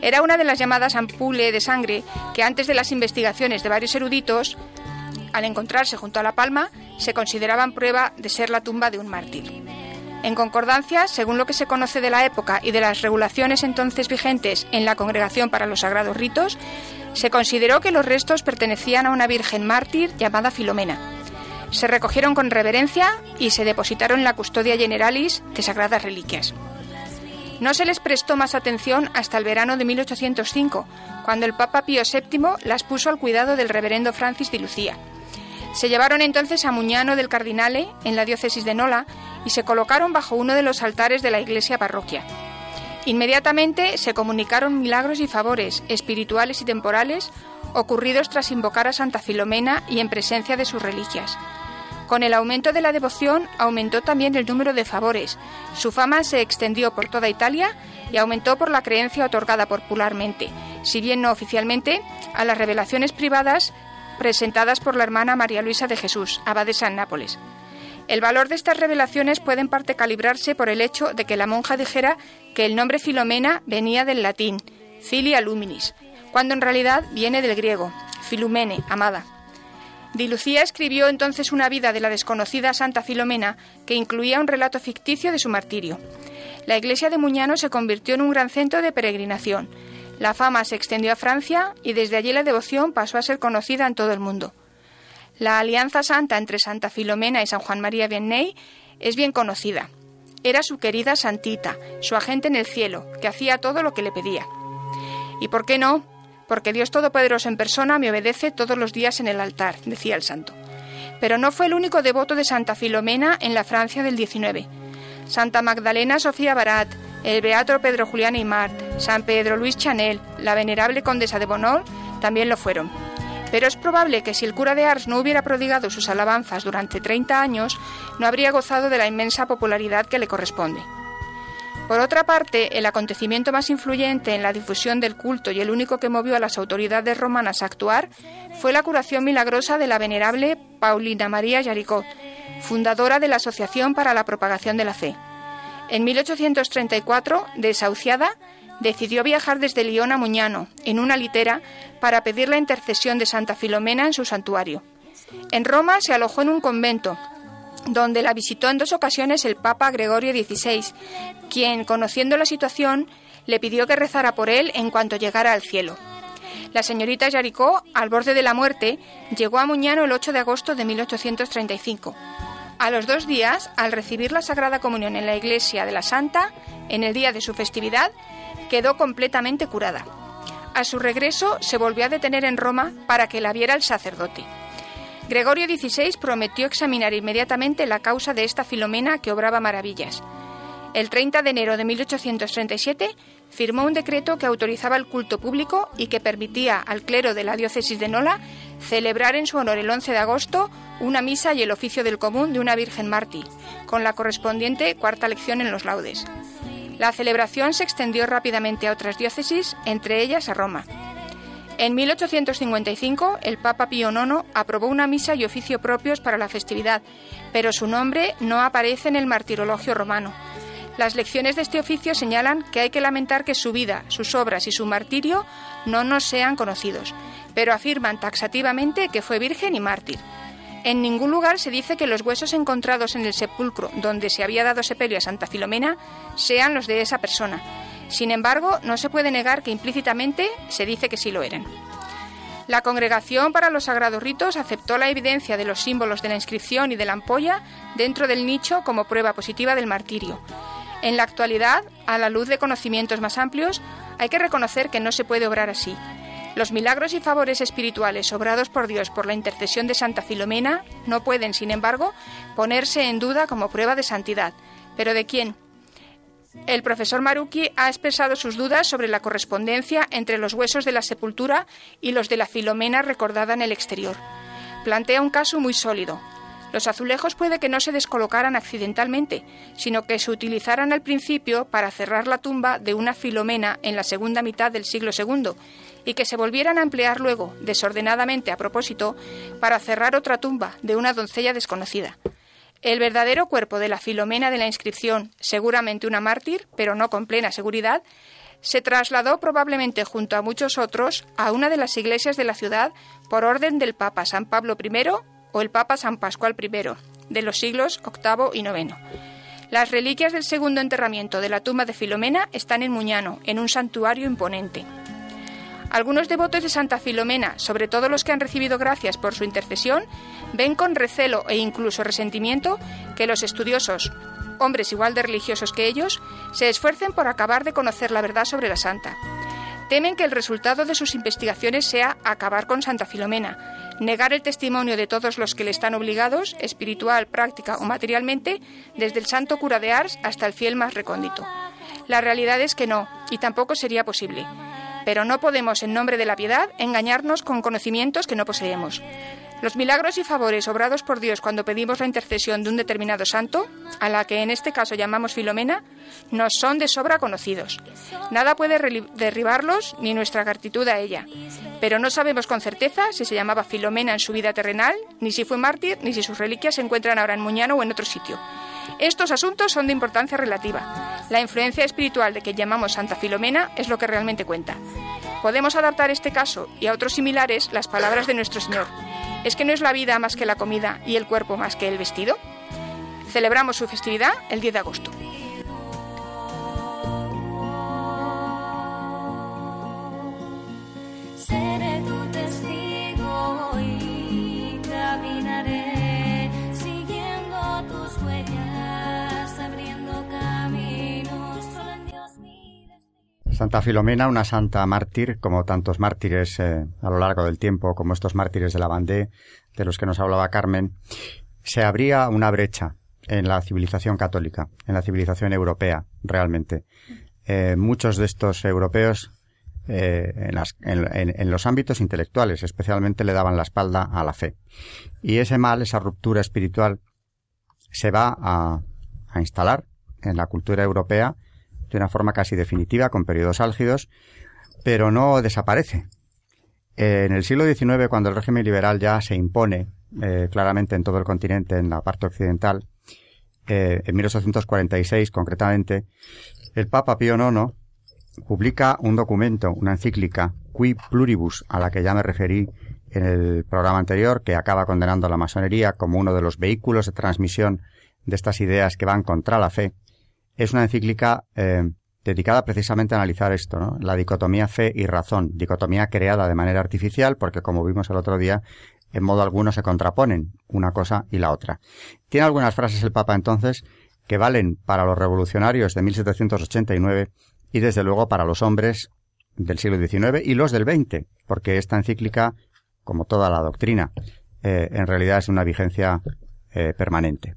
D: Era una de las llamadas ampule de sangre que antes de las investigaciones de varios eruditos al encontrarse junto a la palma, se consideraban prueba de ser la tumba de un mártir. En concordancia, según lo que se conoce de la época y de las regulaciones entonces vigentes en la Congregación para los Sagrados Ritos, se consideró que los restos pertenecían a una virgen mártir llamada Filomena. Se recogieron con reverencia y se depositaron en la custodia generalis de sagradas reliquias. No se les prestó más atención hasta el verano de 1805, cuando el Papa Pío VII las puso al cuidado del reverendo Francis de Lucía, se llevaron entonces a Muñano del Cardinale, en la diócesis de Nola, y se colocaron bajo uno de los altares de la iglesia parroquia. Inmediatamente se comunicaron milagros y favores, espirituales y temporales, ocurridos tras invocar a Santa Filomena y en presencia de sus reliquias. Con el aumento de la devoción aumentó también el número de favores, su fama se extendió por toda Italia y aumentó por la creencia otorgada popularmente, si bien no oficialmente, a las revelaciones privadas presentadas por la hermana María Luisa de Jesús, abadesa en Nápoles. El valor de estas revelaciones puede en parte calibrarse por el hecho de que la monja dijera que el nombre Filomena venía del latín, filia luminis, cuando en realidad viene del griego, filumene, amada. Di Lucía escribió entonces una vida de la desconocida Santa Filomena que incluía un relato ficticio de su martirio. La iglesia de Muñano se convirtió en un gran centro de peregrinación. La fama se extendió a Francia y desde allí la devoción pasó a ser conocida en todo el mundo. La alianza santa entre Santa Filomena y San Juan María Vianney es bien conocida. Era su querida Santita, su agente en el cielo, que hacía todo lo que le pedía. ¿Y por qué no? Porque Dios Todopoderoso en persona me obedece todos los días en el altar, decía el santo. Pero no fue el único devoto de Santa Filomena en la Francia del XIX. Santa Magdalena Sofía Barat, el beato Pedro Julián Aymar, San Pedro Luis Chanel, la venerable condesa de Bonol también lo fueron. Pero es probable que si el cura de Ars no hubiera prodigado sus alabanzas durante 30 años, no habría gozado de la inmensa popularidad que le corresponde. Por otra parte, el acontecimiento más influyente en la difusión del culto y el único que movió a las autoridades romanas a actuar fue la curación milagrosa de la venerable Paulina María Yaricot, fundadora de la Asociación para la Propagación de la Fe. En 1834, desahuciada, decidió viajar desde Lyon a Muñano, en una litera, para pedir la intercesión de Santa Filomena en su santuario. En Roma se alojó en un convento, donde la visitó en dos ocasiones el Papa Gregorio XVI, quien, conociendo la situación, le pidió que rezara por él en cuanto llegara al cielo. La señorita Yaricó, al borde de la muerte, llegó a Muñano el 8 de agosto de 1835. A los dos días, al recibir la Sagrada Comunión en la iglesia de la Santa, en el día de su festividad, quedó completamente curada. A su regreso, se volvió a detener en Roma para que la viera el sacerdote. Gregorio XVI prometió examinar inmediatamente la causa de esta Filomena que obraba maravillas. El 30 de enero de 1837 firmó un decreto que autorizaba el culto público y que permitía al clero de la diócesis de Nola celebrar en su honor el 11 de agosto una misa y el oficio del común de una Virgen mártir, con la correspondiente cuarta lección en los laudes. La celebración se extendió rápidamente a otras diócesis, entre ellas a Roma. En 1855, el Papa Pío IX aprobó una misa y oficio propios para la festividad, pero su nombre no aparece en el martirologio romano. Las lecciones de este oficio señalan que hay que lamentar que su vida, sus obras y su martirio no nos sean conocidos, pero afirman taxativamente que fue virgen y mártir. En ningún lugar se dice que los huesos encontrados en el sepulcro donde se había dado sepelio a Santa Filomena sean los de esa persona. Sin embargo, no se puede negar que implícitamente se dice que sí lo eran. La Congregación para los Sagrados Ritos aceptó la evidencia de los símbolos de la inscripción y de la ampolla dentro del nicho como prueba positiva del martirio. En la actualidad, a la luz de conocimientos más amplios, hay que reconocer que no se puede obrar así. Los milagros y favores espirituales obrados por Dios por la intercesión de Santa Filomena no pueden, sin embargo, ponerse en duda como prueba de santidad. ¿Pero de quién? El profesor Maruki ha expresado sus dudas sobre la correspondencia entre los huesos de la sepultura y los de la Filomena recordada en el exterior. Plantea un caso muy sólido. Los azulejos puede que no se descolocaran accidentalmente, sino que se utilizaran al principio para cerrar la tumba de una Filomena en la segunda mitad del siglo II y que se volvieran a emplear luego, desordenadamente a propósito, para cerrar otra tumba de una doncella desconocida. El verdadero cuerpo de la Filomena de la inscripción, seguramente una mártir, pero no con plena seguridad, se trasladó probablemente junto a muchos otros a una de las iglesias de la ciudad por orden del Papa San Pablo I o el Papa San Pascual I, de los siglos VIII y IX. Las reliquias del segundo enterramiento de la tumba de Filomena están en Muñano, en un santuario imponente. Algunos devotos de Santa Filomena, sobre todo los que han recibido gracias por su intercesión, ven con recelo e incluso resentimiento que los estudiosos, hombres igual de religiosos que ellos, se esfuercen por acabar de conocer la verdad sobre la santa. Temen que el resultado de sus investigaciones sea acabar con Santa Filomena, negar el testimonio de todos los que le están obligados, espiritual, práctica o materialmente, desde el santo cura de Ars hasta el fiel más recóndito. La realidad es que no, y tampoco sería posible. Pero no podemos, en nombre de la piedad, engañarnos con conocimientos que no poseemos. Los milagros y favores obrados por Dios cuando pedimos la intercesión de un determinado santo, a la que en este caso llamamos Filomena, nos son de sobra conocidos. Nada puede derribarlos ni nuestra gratitud a ella. Pero no sabemos con certeza si se llamaba Filomena en su vida terrenal, ni si fue mártir, ni si sus reliquias se encuentran ahora en Muñano o en otro sitio. Estos asuntos son de importancia relativa. La influencia espiritual de que llamamos Santa Filomena es lo que realmente cuenta. Podemos adaptar este caso y a otros similares las palabras de nuestro Señor. ¿Es que no es la vida más que la comida y el cuerpo más que el vestido? Celebramos su festividad el 10 de agosto.
B: Santa Filomena, una santa mártir, como tantos mártires eh, a lo largo del tiempo, como estos mártires de la Bandé, de los que nos hablaba Carmen, se abría una brecha en la civilización católica, en la civilización europea, realmente. Eh, muchos de estos europeos, eh, en, los ámbitos intelectuales, especialmente, le daban la espalda a la fe. Y ese mal, esa ruptura espiritual, se va a instalar en la cultura europea de una forma casi definitiva, con periodos álgidos, pero no desaparece. En el siglo XIX, cuando el régimen liberal ya se impone eh, claramente en todo el continente, en la parte occidental, eh, en 1846 concretamente, el Papa Pío IX publica un documento, una encíclica, Qui Pluribus, a la que ya me referí en el programa anterior, que acaba condenando a la masonería como uno de los vehículos de transmisión de estas ideas que van contra la fe, es una encíclica eh, dedicada precisamente a analizar esto, ¿no? la dicotomía fe y razón, dicotomía creada de manera artificial porque como vimos el otro día, en modo alguno se contraponen una cosa y la otra. Tiene algunas frases el Papa entonces que valen para los revolucionarios de 1789 y desde luego para los hombres del siglo XIX y los del XX, porque esta encíclica, como toda la doctrina, eh, en realidad es una vigencia eh, permanente.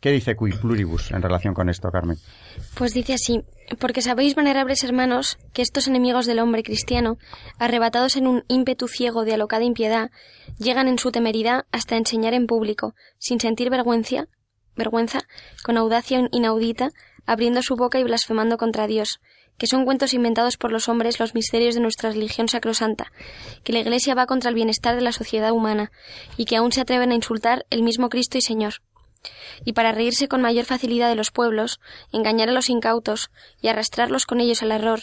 B: ¿Qué dice Qui Pluribus en relación con esto, Carmen?
E: Pues dice así, porque sabéis, venerables hermanos, que estos enemigos del hombre cristiano, arrebatados en un ímpetu ciego de alocada impiedad, llegan en su temeridad hasta enseñar en público, sin sentir vergüenza, vergüenza, con audacia inaudita, abriendo su boca y blasfemando contra Dios, que son cuentos inventados por los hombres los misterios de nuestra religión sacrosanta, que la Iglesia va contra el bienestar de la sociedad humana, y que aún se atreven a insultar el mismo Cristo y Señor y para reírse con mayor facilidad de los pueblos, engañar a los incautos y arrastrarlos con ellos al error,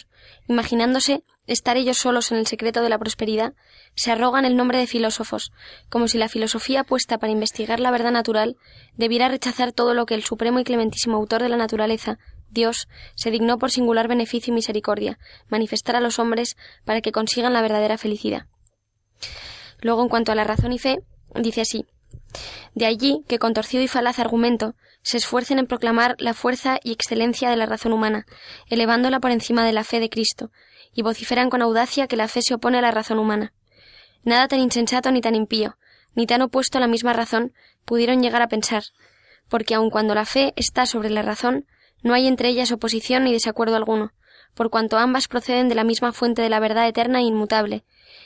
E: imaginándose estar ellos solos en el secreto de la prosperidad, se arrogan el nombre de filósofos, como si la filosofía puesta para investigar la verdad natural debiera rechazar todo lo que el supremo y clementísimo autor de la naturaleza, Dios, se dignó por singular beneficio y misericordia, manifestar a los hombres para que consigan la verdadera felicidad. Luego, en cuanto a la razón y fe, dice así de allí que con torcido y falaz argumento se esfuercen en proclamar la fuerza y excelencia de la razón humana, elevándola por encima de la fe de Cristo, y vociferan con audacia que la fe se opone a la razón humana. Nada tan insensato ni tan impío, ni tan opuesto a la misma razón, pudieron llegar a pensar, porque aun cuando la fe está sobre la razón, no hay entre ellas oposición ni desacuerdo alguno, por cuanto ambas proceden de la misma fuente de la verdad eterna e inmutable,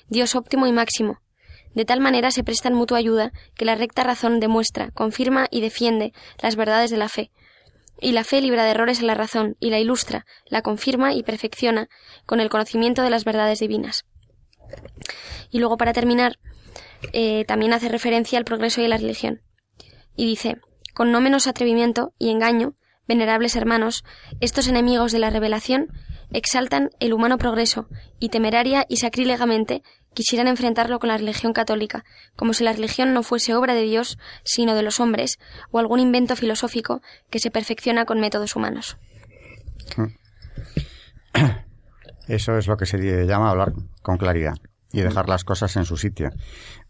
E: Dios óptimo y máximo, de tal manera se prestan mutua ayuda que la recta razón demuestra, confirma y defiende las verdades de la fe. Y la fe libra de errores a la razón y la ilustra, la confirma y perfecciona con el conocimiento de las verdades divinas. Y luego, para terminar, eh, también hace referencia al progreso a la religión. Y dice, con no menos atrevimiento y engaño, venerables hermanos, estos enemigos de la revelación exaltan el humano progreso y temeraria y sacrílegamente quisieran enfrentarlo con la religión católica, como si la religión no fuese obra de Dios, sino de los hombres, o algún invento filosófico que se perfecciona con métodos humanos. [COUGHS]
B: Eso es lo que se llama hablar con claridad y dejar las cosas en su sitio.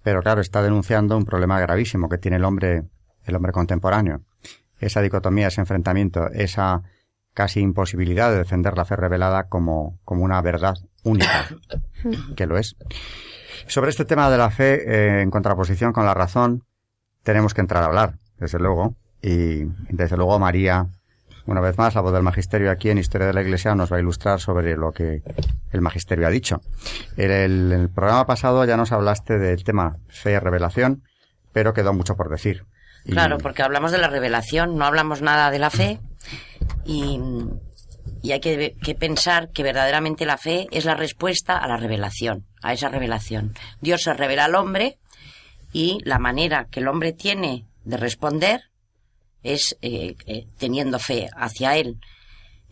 B: Pero claro, está denunciando un problema gravísimo que tiene el hombre, el hombre contemporáneo. Esa dicotomía, ese enfrentamiento, esa casi imposibilidad de defender la fe revelada como, como una verdad única, [COUGHS] que lo es. Sobre este tema de la fe, eh, en contraposición con la razón, tenemos que entrar a hablar, desde luego, y desde luego María, una vez más, la voz del magisterio aquí en Historia de la Iglesia nos va a ilustrar sobre lo que el magisterio ha dicho. En el, programa pasado ya nos hablaste del tema fe y revelación, pero quedó mucho por decir.
C: Claro, porque hablamos de la revelación, no hablamos nada de la fe y, hay que, pensar que verdaderamente la fe es la respuesta a la revelación, a esa revelación. Dios se revela al hombre y la manera que el hombre tiene de responder es eh, eh, teniendo fe hacia él.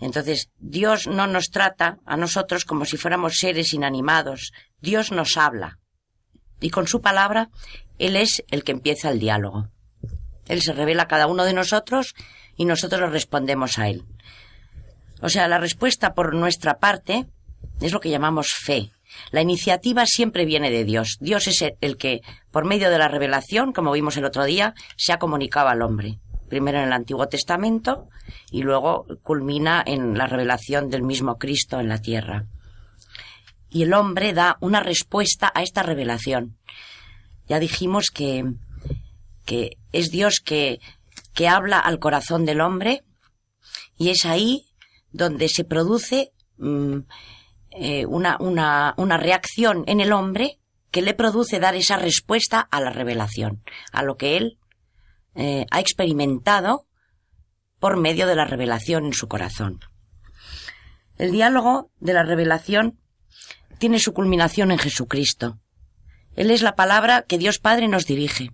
C: Entonces, Dios no nos trata a nosotros como si fuéramos seres inanimados. Dios nos habla. Y con su palabra, Él es el que empieza el diálogo. Él se revela a cada uno de nosotros y nosotros le respondemos a Él. O sea, la respuesta por nuestra parte es lo que llamamos fe. La iniciativa siempre viene de Dios. Dios es el que, por medio de la revelación, como vimos el otro día, se ha comunicado al hombre primero en el Antiguo Testamento y luego culmina en la revelación del mismo Cristo en la tierra. Y el hombre da una respuesta a esta revelación. Ya dijimos que, que es Dios que, que habla al corazón del hombre y es ahí donde se produce mm, eh, una, una, una reacción en el hombre que le produce dar esa respuesta a la revelación, a lo que él eh, ha experimentado por medio de la revelación en su corazón. El diálogo de la revelación tiene su culminación en Jesucristo. Él es la palabra que Dios Padre nos dirige.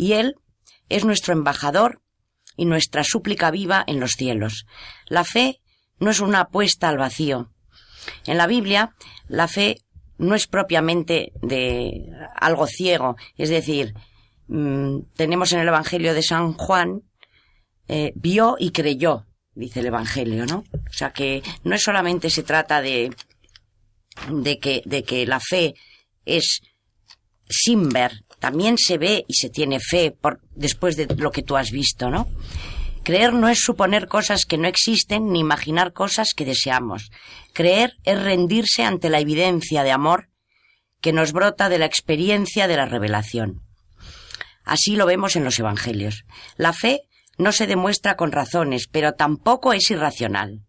C: Y Él es nuestro embajador y nuestra súplica viva en los cielos. La fe no es una apuesta al vacío. En la Biblia, la fe no es propiamente de algo ciego, es decir, Mm, tenemos en el Evangelio de San Juan, eh, vio y creyó, dice el Evangelio, ¿no? O sea que no es solamente se trata de, de que, de que la fe es sin ver, también se ve y se tiene fe por, después de lo que tú has visto, ¿no? Creer no es suponer cosas que no existen ni imaginar cosas que deseamos. Creer es rendirse ante la evidencia de amor que nos brota de la experiencia de la revelación. Así lo vemos en los Evangelios. La fe no se demuestra con razones, pero tampoco es irracional.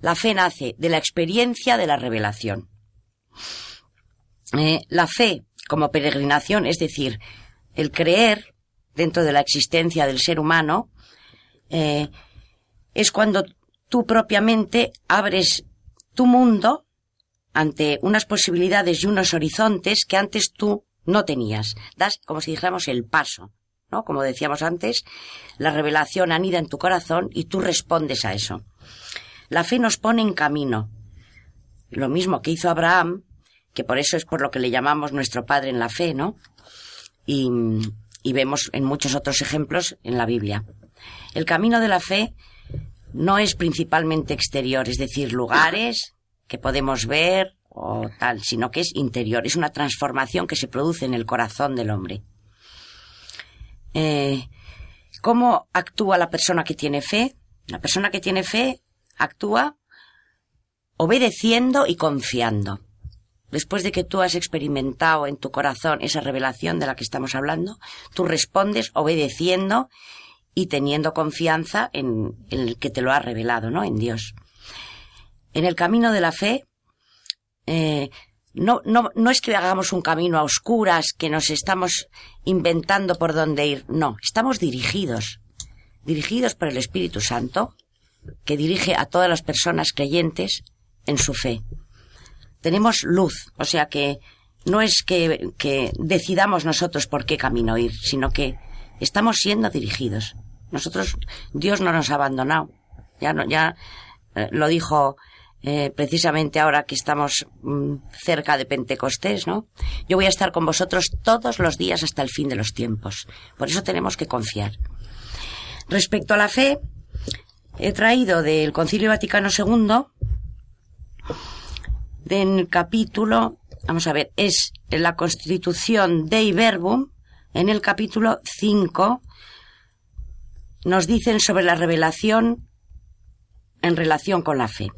C: La fe nace de la experiencia de la revelación. Eh, la fe como peregrinación, es decir, el creer dentro de la existencia del ser humano, eh, es cuando tú propiamente abres tu mundo ante unas posibilidades y unos horizontes que antes tú no tenías. Das, como si dijéramos, el paso. ¿no? Como decíamos antes, la revelación anida en tu corazón y tú respondes a eso. La fe nos pone en camino. Lo mismo que hizo Abraham, que por eso es por lo que le llamamos nuestro Padre en la fe, ¿no? Y, y vemos en muchos otros ejemplos en la Biblia. El camino de la fe no es principalmente exterior, es decir, lugares que podemos ver, o tal, sino que es interior, es una transformación que se produce en el corazón del hombre. Eh, ¿Cómo actúa la persona que tiene fe? La persona que tiene fe actúa obedeciendo y confiando. Después de que tú has experimentado en tu corazón esa revelación de la que estamos hablando, tú respondes obedeciendo y teniendo confianza en, el que te lo ha revelado, ¿no? En Dios. En el camino de la fe, eh, no, no, no es que hagamos un camino a oscuras, que nos estamos inventando por dónde ir. No, estamos dirigidos. Dirigidos por el Espíritu Santo, que dirige a todas las personas creyentes en su fe. Tenemos luz, o sea que no es que, decidamos nosotros por qué camino ir, sino que estamos siendo dirigidos. Nosotros, Dios no nos ha abandonado. Ya eh, lo dijo eh, precisamente ahora que estamos mm, cerca de Pentecostés, ¿no? Yo voy a estar con vosotros todos los días hasta el fin de los tiempos. Por eso tenemos que confiar. Respecto a la fe, he traído del Concilio Vaticano II, del capítulo, vamos a ver, es la Constitución Dei Verbum, en el capítulo 5, nos dicen sobre la revelación en relación con la fe.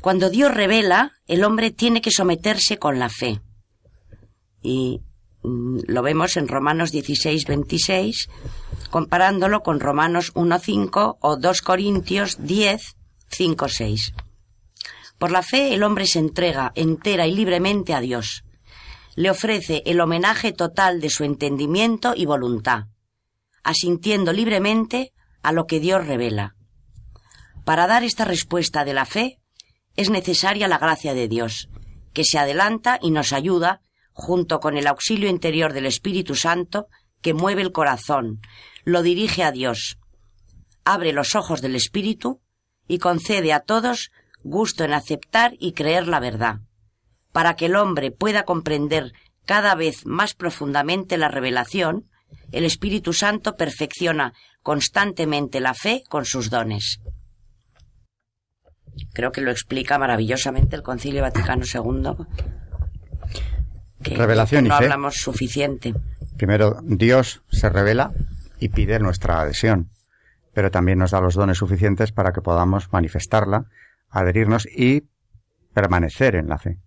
C: Cuando Dios revela, el hombre tiene que someterse con la fe. Y mm, lo vemos en Romanos 16, 26, comparándolo con Romanos 1, 5 o 2 Corintios 10, 5, 6. Por la fe el hombre se entrega entera y libremente a Dios. le ofrece el homenaje total de su entendimiento y voluntad, asintiendo libremente a lo que Dios revela. Para dar esta respuesta de la fe es necesaria la gracia de Dios, que se adelanta y nos ayuda, junto con el auxilio interior del Espíritu Santo, que mueve el corazón, lo dirige a Dios, abre los ojos del Espíritu y concede a todos gusto en aceptar y creer la verdad, para que el hombre pueda comprender cada vez más profundamente la revelación, el Espíritu Santo perfecciona constantemente la fe con sus dones. Creo que lo explica maravillosamente el Concilio Vaticano II.
B: Revelación y
C: no
B: fe.
C: hablamos suficiente.
B: Primero, Dios se revela y pide nuestra adhesión, pero también nos da los dones suficientes para que podamos manifestarla, adherirnos y permanecer en la fe.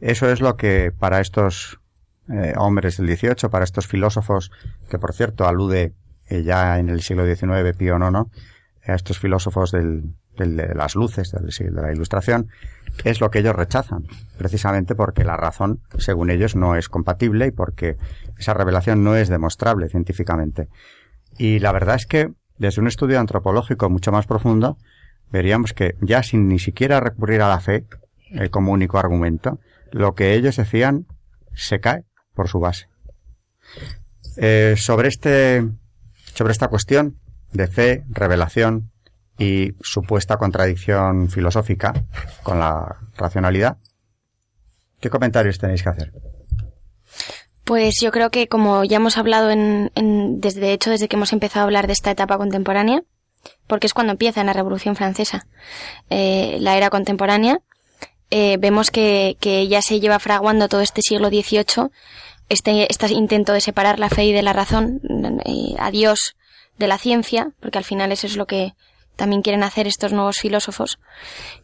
B: Eso es lo que para estos eh, hombres del XVIII, para estos filósofos, que por cierto alude eh, ya en el siglo XIX Pío IX, a estos filósofos del, del- de las luces, del de la Ilustración, es lo que ellos rechazan, precisamente porque la razón, según ellos, no es compatible y porque esa revelación no es demostrable científicamente. Y la verdad es que, desde un estudio antropológico mucho más profundo, veríamos que ya sin ni siquiera recurrir a la fe eh, como único argumento, lo que ellos decían se cae por su base. Eh, sobre este, sobre esta cuestión de fe, revelación y supuesta contradicción filosófica con la racionalidad, ¿qué comentarios tenéis que hacer?
E: Pues yo creo que como ya hemos hablado en, en- desde de hecho desde que hemos empezado a hablar de esta etapa contemporánea, porque es cuando empieza en la Revolución Francesa eh, la era contemporánea, eh, vemos que, que ya se lleva fraguando todo este siglo XVIII este, este intento de separar la fe y de la razón, eh, a Dios de la ciencia, porque al final eso es lo que también quieren hacer estos nuevos filósofos.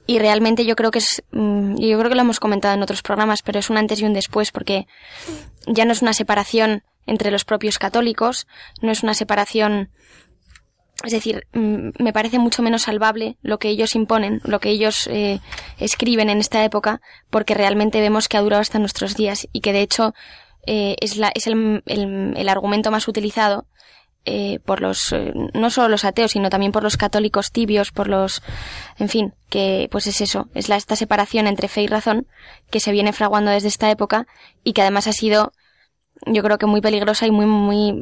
E: Y realmente yo creo que es, mm, yo creo que lo hemos comentado en otros programas, pero es un antes y un después, porque ya no es una separación entre los propios católicos, no es una separación, es decir, mm, me parece mucho menos salvable lo que ellos imponen, lo que ellos eh, escriben en esta época, porque realmente vemos que ha durado hasta nuestros días y que de hecho eh, es, la, es el, el- el argumento más utilizado eh, por los eh, no solo los ateos sino también por los católicos tibios por los en fin que pues es eso es la esta separación entre fe y razón que se viene fraguando desde esta época y que además ha sido yo creo que muy peligrosa y muy muy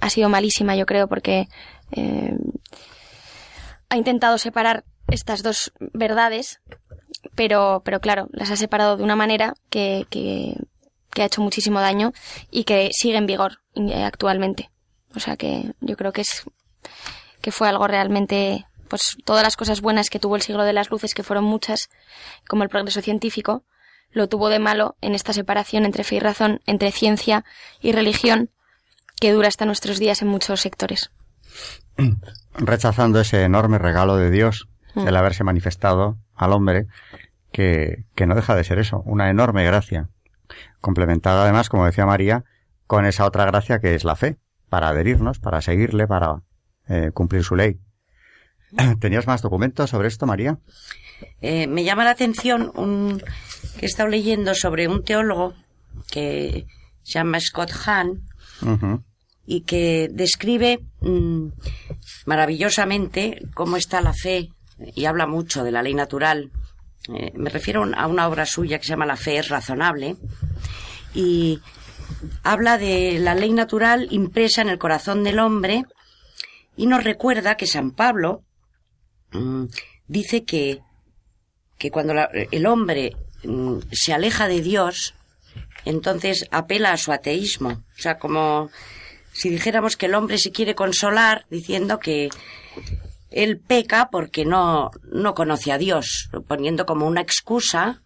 E: ha sido malísima yo creo porque eh, ha intentado separar estas dos verdades pero pero claro las ha separado de una manera que, que, que ha hecho muchísimo daño y que sigue en vigor eh, actualmente. O sea que yo creo que es que fue algo realmente pues todas las cosas buenas que tuvo el siglo de las luces que fueron muchas como el progreso científico lo tuvo de malo en esta separación entre fe y razón entre ciencia y religión que dura hasta nuestros días en muchos sectores [CLEARS THROAT]
B: Rechazando ese enorme regalo de Dios,
E: Mm.
B: el haberse manifestado al hombre, que, que no deja de ser eso, una enorme gracia, complementada además, como decía María, con esa otra gracia que es la fe, para adherirnos, para seguirle, para eh, cumplir su ley. [CLEARS THROAT] ¿Tenías más documentos sobre esto, María?
C: Eh, me llama la atención un que he estado leyendo sobre un teólogo que se llama Scott Hahn. Y que describe mm, maravillosamente cómo está la fe y habla mucho de la ley natural. Eh, me refiero a una obra suya que se llama La fe es razonable y habla de la ley natural impresa en el corazón del hombre y nos recuerda que San Pablo mm, dice que, que cuando el hombre mm, se aleja de Dios, entonces apela a su ateísmo. O sea, como si dijéramos que el hombre se quiere consolar diciendo que él peca porque no, no conoce a Dios, poniendo como una excusa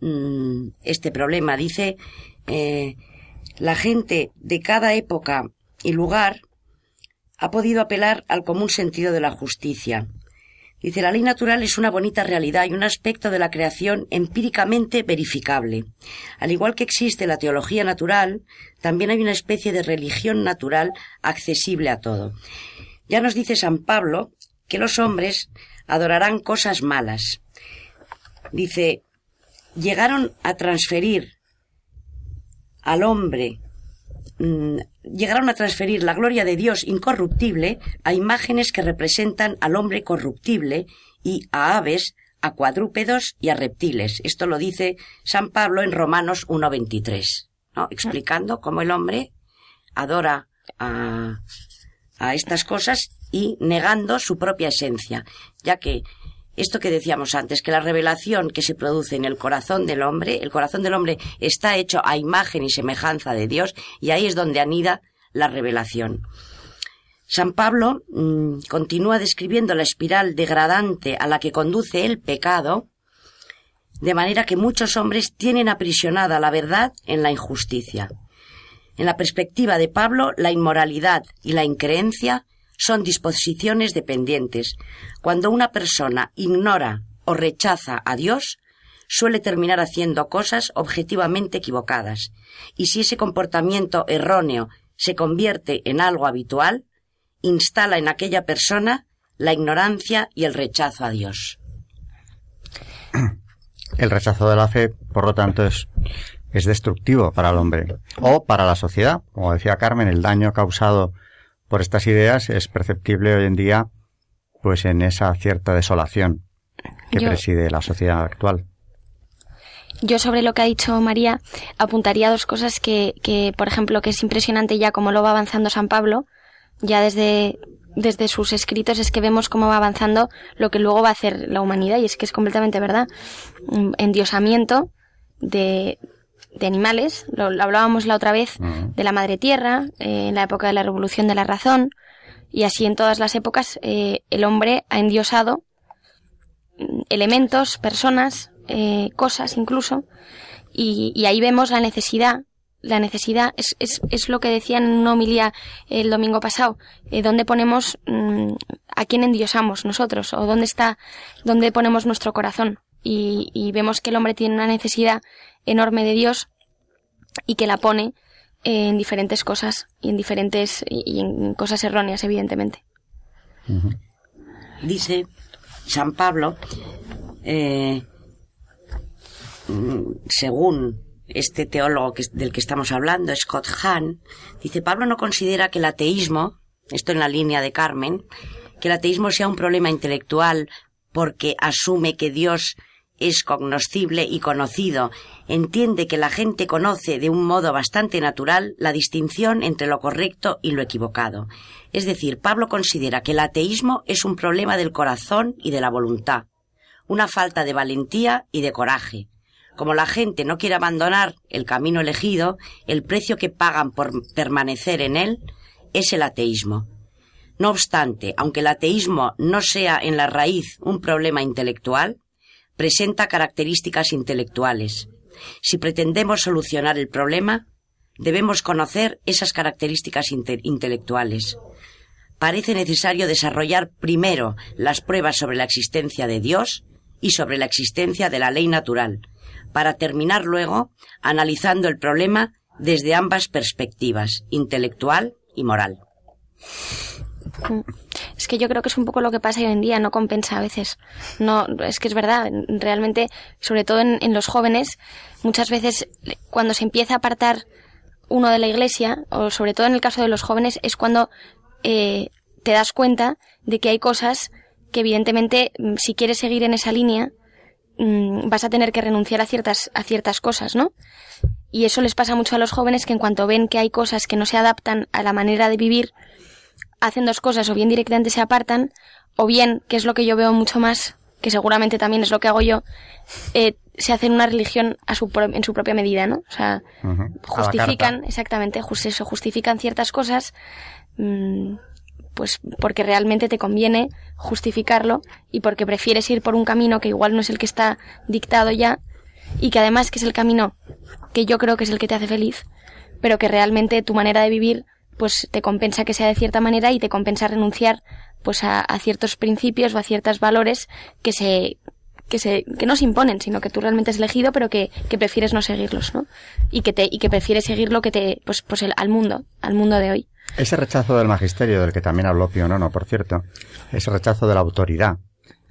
C: mm, este problema. Dice, eh, la gente de cada época y lugar ha podido apelar al común sentido de la justicia. Dice, la ley natural es una bonita realidad y un aspecto de la creación empíricamente verificable. Al igual que existe la teología natural, también hay una especie de religión natural accesible a todo. Ya nos dice San Pablo que los hombres adorarán cosas malas. Dice, llegaron a transferir al hombre mm, llegaron a transferir la gloria de Dios incorruptible a imágenes que representan al hombre corruptible y a aves, a cuadrúpedos y a reptiles. Esto lo dice San Pablo en Romanos 1.23, ¿no? explicando cómo el hombre adora a, a estas cosas y negando su propia esencia, ya que esto que decíamos antes, que la revelación que se produce en el corazón del hombre, el corazón del hombre está hecho a imagen y semejanza de Dios, y ahí es donde anida la revelación. San Pablo mm, continúa describiendo la espiral degradante a la que conduce el pecado, de manera que muchos hombres tienen aprisionada la verdad en la injusticia. En la perspectiva de Pablo, la inmoralidad y la increencia son disposiciones dependientes. Cuando una persona ignora o rechaza a Dios, suele terminar haciendo cosas objetivamente equivocadas. Y si ese comportamiento erróneo se convierte en algo habitual, instala en aquella persona la ignorancia y el rechazo a Dios. [CLEARS THROAT]
B: El rechazo de la fe, por lo tanto, es, es destructivo para el hombre o para la sociedad. Como decía Carmen, el daño causado por estas ideas es perceptible hoy en día pues en esa cierta desolación que preside la sociedad actual.
E: Yo sobre lo que ha dicho María apuntaría dos cosas que, que, por ejemplo, que es impresionante ya cómo lo va avanzando San Pablo, ya desde, desde sus escritos es que vemos cómo va avanzando lo que luego va a hacer la humanidad y es que es completamente verdad. Endiosamiento de, de animales, lo, hablábamos la otra vez, de la madre tierra, eh, en la época de la revolución de la razón, y así en todas las épocas eh, el hombre ha endiosado mm, elementos, personas, eh, cosas incluso, y, ahí vemos la necesidad, la necesidad es, es, es, lo que decían en una homilía el domingo pasado, dónde ponemos, mm, a quién endiosamos nosotros, o dónde está, dónde ponemos nuestro corazón. Y, y vemos que el hombre tiene una necesidad enorme de Dios y que la pone en diferentes cosas y en diferentes y en cosas erróneas evidentemente.
C: Dice San Pablo eh, según este teólogo que, del que estamos hablando, Scott Hahn, dice Pablo no considera que el ateísmo, esto en la línea de Carmen, que el ateísmo sea un problema intelectual porque asume que Dios es cognoscible y conocido, entiende que la gente conoce de un modo bastante natural la distinción entre lo correcto y lo equivocado. Es decir, Pablo considera que el ateísmo es un problema del corazón y de la voluntad, una falta de valentía y de coraje. Como la gente no quiere abandonar el camino elegido, el precio que pagan por permanecer en él es el ateísmo. No obstante, aunque el ateísmo no sea en la raíz un problema intelectual, presenta características intelectuales. Si pretendemos solucionar el problema, debemos conocer esas características intelectuales. Parece necesario desarrollar primero las pruebas sobre la existencia de Dios y sobre la existencia de la ley natural, para terminar luego analizando el problema desde ambas perspectivas, intelectual y moral.
E: Es que yo creo que es un poco lo que pasa hoy en día, no compensa a veces. No, es que es verdad, realmente, sobre todo en, los jóvenes, muchas veces cuando se empieza a apartar uno de la iglesia, o sobre todo en el caso de los jóvenes, es cuando eh, te das cuenta de que hay cosas que evidentemente, mm, si quieres seguir en esa línea, mm, vas a tener que renunciar a ciertas, a ciertas cosas, ¿no? Y eso les pasa mucho a los jóvenes que en cuanto ven que hay cosas que no se adaptan a la manera de vivir, hacen dos cosas, o bien directamente se apartan, o bien, que es lo que yo veo mucho más, que seguramente también es lo que hago yo, eh, se hacen una religión a su en su propia medida, ¿no? O sea, justifican, exactamente, eso, justifican ciertas cosas, mm, pues porque realmente te conviene justificarlo y porque prefieres ir por un camino que igual no es el que está dictado ya y que además que es el camino que yo creo que es el que te hace feliz, pero que realmente tu manera de vivir pues te compensa que sea de cierta manera y te compensa renunciar pues a, ciertos principios o a ciertos valores que se que se que no se imponen sino que tú realmente has elegido pero que, que prefieres no seguirlos no y que te y que prefieres seguir lo que te pues pues el, al mundo al mundo de hoy.
B: Ese rechazo del magisterio del que también habló Pío no por cierto ese rechazo de la autoridad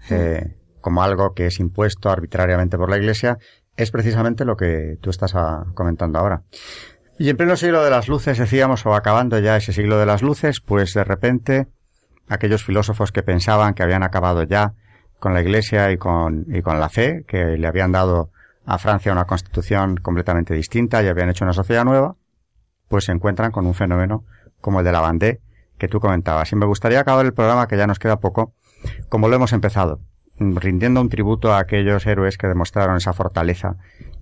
B: eh, como algo que es impuesto arbitrariamente por la Iglesia es precisamente lo que tú estás ah, comentando ahora Y en pleno siglo de las luces, decíamos, o acabando ya ese siglo de las luces, pues de repente aquellos filósofos que pensaban que habían acabado ya con la Iglesia y con, y con la fe, que le habían dado a Francia una constitución completamente distinta y habían hecho una sociedad nueva, pues se encuentran con un fenómeno como el de la Bandé que tú comentabas. Y me gustaría acabar el programa, que ya nos queda poco, como lo hemos empezado, rindiendo un tributo a aquellos héroes que demostraron esa fortaleza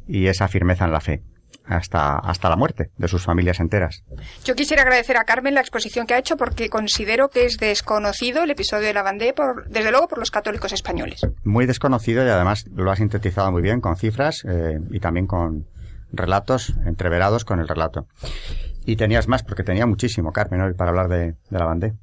B: y esa firmeza en la fe hasta, hasta la muerte de sus familias enteras.
D: Yo quisiera agradecer a Carmen la exposición que ha hecho porque considero que es desconocido el episodio de la Bandé, por, desde luego por los católicos españoles.
B: Muy desconocido y además lo ha sintetizado muy bien con cifras eh, y también con relatos entreverados con el relato. Y tenías más porque tenía muchísimo, Carmen, hoy para hablar de, la Bandé.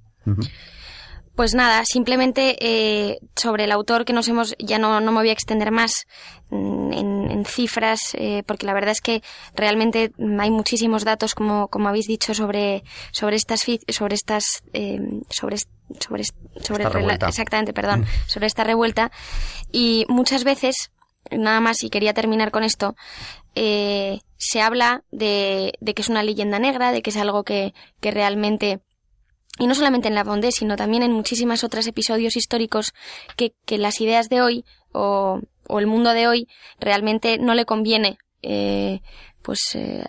E: Pues nada, simplemente eh, sobre el autor que nos hemos, ya no, no me voy a extender más mm, en, cifras, eh, porque la verdad es que realmente hay muchísimos datos, como, como habéis dicho, sobre, sobre estas, sobre estas, eh, sobre, sobre, sobre exactamente, perdón, mm. sobre esta revuelta. Y muchas veces, nada más, y quería terminar con esto, se habla de, de que es una leyenda negra, de que es algo que, que realmente y no solamente en la Vendée, sino también en muchísimas otros episodios históricos que, que las ideas de hoy o, o, el mundo de hoy realmente no le conviene eh, pues eh,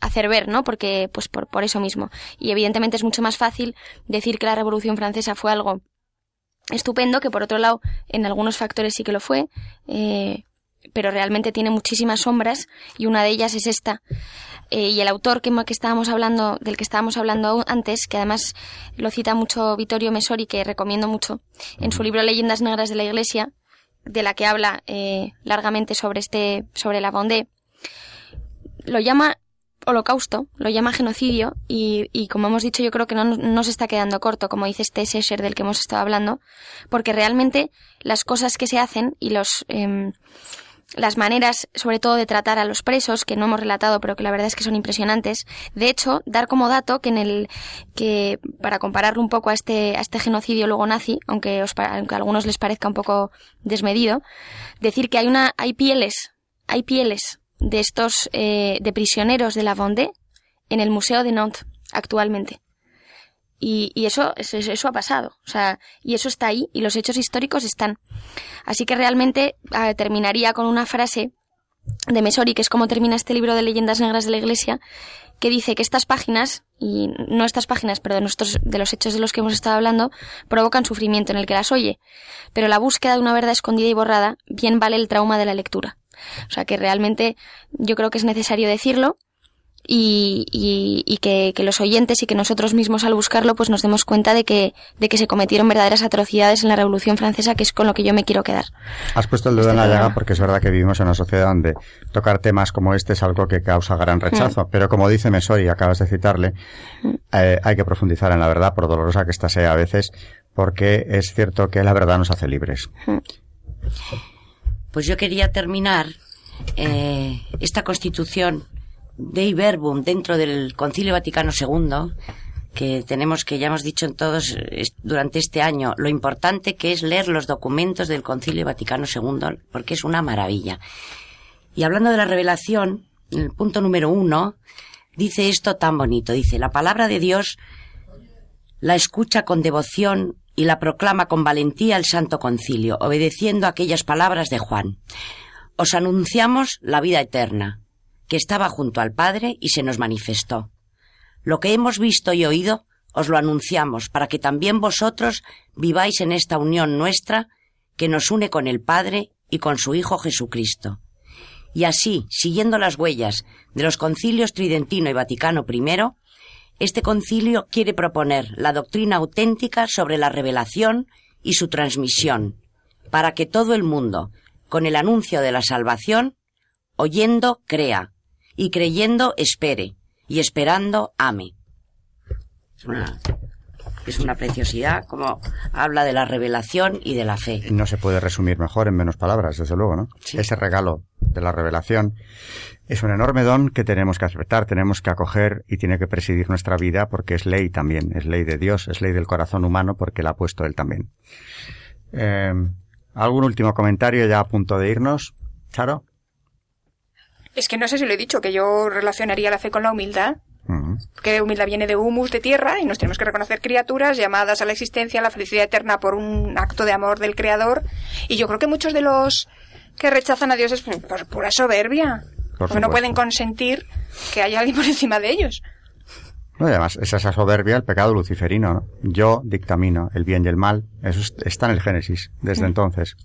E: hacer ver, ¿no? Porque pues por, por eso mismo. Y evidentemente es mucho más fácil decir que la Revolución Francesa fue algo estupendo, que por otro lado en algunos factores sí que lo fue, eh, pero realmente tiene muchísimas sombras y una de ellas es esta. Eh, y el autor que, que, estábamos hablando, del que estábamos hablando antes, que además lo cita mucho Vittorio Mesori, que recomiendo mucho, en su libro Leyendas Negras de la Iglesia, de la que habla eh, largamente sobre este, sobre la Vendée, lo llama holocausto, lo llama genocidio y, y, como hemos dicho yo creo que no, no se está quedando corto, como dice este Sesher del que hemos estado hablando, porque realmente las cosas que se hacen y los... Eh, las maneras, sobre todo, de tratar a los presos, que no hemos relatado, pero que la verdad es que son impresionantes. De hecho, dar como dato que en el, que, para compararlo un poco a este, a este genocidio luego nazi, aunque, os, aunque a algunos les parezca un poco desmedido, decir que hay una, hay pieles, hay pieles de estos, eh, de prisioneros de la Vendée en el Museo de Nantes actualmente. Y, y eso, eso, eso, ha pasado. O sea, y eso está ahí y los hechos históricos están. Así que realmente ah, terminaría con una frase de Mesori, que es como termina este libro de leyendas negras de la Iglesia, que dice que estas páginas, y no estas páginas, pero de, nuestros, de los hechos de los que hemos estado hablando, provocan sufrimiento en el que las oye. Pero la búsqueda de una verdad escondida y borrada bien vale el trauma de la lectura. O sea que realmente yo creo que es necesario decirlo y, y, que, los oyentes y que nosotros mismos al buscarlo pues nos demos cuenta de que, de que se cometieron verdaderas atrocidades en la Revolución Francesa, que es con lo que yo me quiero quedar.
B: Has puesto el dedo este en la llaga porque es verdad que vivimos en una sociedad donde tocar temas como este es algo que causa gran rechazo, mm. pero como dice Mesori, acabas de citarle, mm. eh, hay que profundizar en la verdad, por dolorosa que ésta sea a veces, porque es cierto que la verdad nos hace libres. Mm.
C: Pues yo quería terminar eh, esta constitución Dei Verbum dentro del Concilio Vaticano II, que tenemos que ya hemos dicho en todos durante este año lo importante que es leer los documentos del Concilio Vaticano II, porque es una maravilla. Y hablando de la revelación, el punto número uno, dice esto tan bonito, dice, la palabra de Dios la escucha con devoción y la proclama con valentía el Santo Concilio, obedeciendo aquellas palabras de Juan. Os anunciamos la vida eterna, que estaba junto al Padre y se nos manifestó. Lo que hemos visto y oído os lo anunciamos para que también vosotros viváis en esta unión nuestra que nos une con el Padre y con su Hijo Jesucristo. Y así, siguiendo las huellas de los concilios Tridentino y Vaticano I, este concilio quiere proponer la doctrina auténtica sobre la revelación y su transmisión, para que todo el mundo, con el anuncio de la salvación, oyendo, crea, y creyendo espere, y esperando ame. Es una, es una preciosidad como habla de la revelación y de la fe.
B: No se puede resumir mejor en menos palabras, desde luego, ¿no? Ese regalo de la revelación es un enorme don que tenemos que aceptar, tenemos que acoger y tiene que presidir nuestra vida porque es ley también, es ley de Dios, es ley del corazón humano porque la ha puesto Él también. Eh, ¿Algún último comentario ya a punto de irnos? Charo.
D: Es que no sé si lo he dicho, que yo relacionaría la fe con la humildad. Que humildad viene de humus, de tierra, y nos tenemos que reconocer criaturas llamadas a la existencia, a la felicidad eterna por un acto de amor del Creador. Y yo creo que muchos de los que rechazan a Dios es por, por pura soberbia. porque no pueden consentir que haya alguien por encima de ellos.
B: No, y además, es esa soberbia, el pecado luciferino. ¿no? Yo dictamino el bien y el mal. Eso es- está en el Génesis, desde entonces.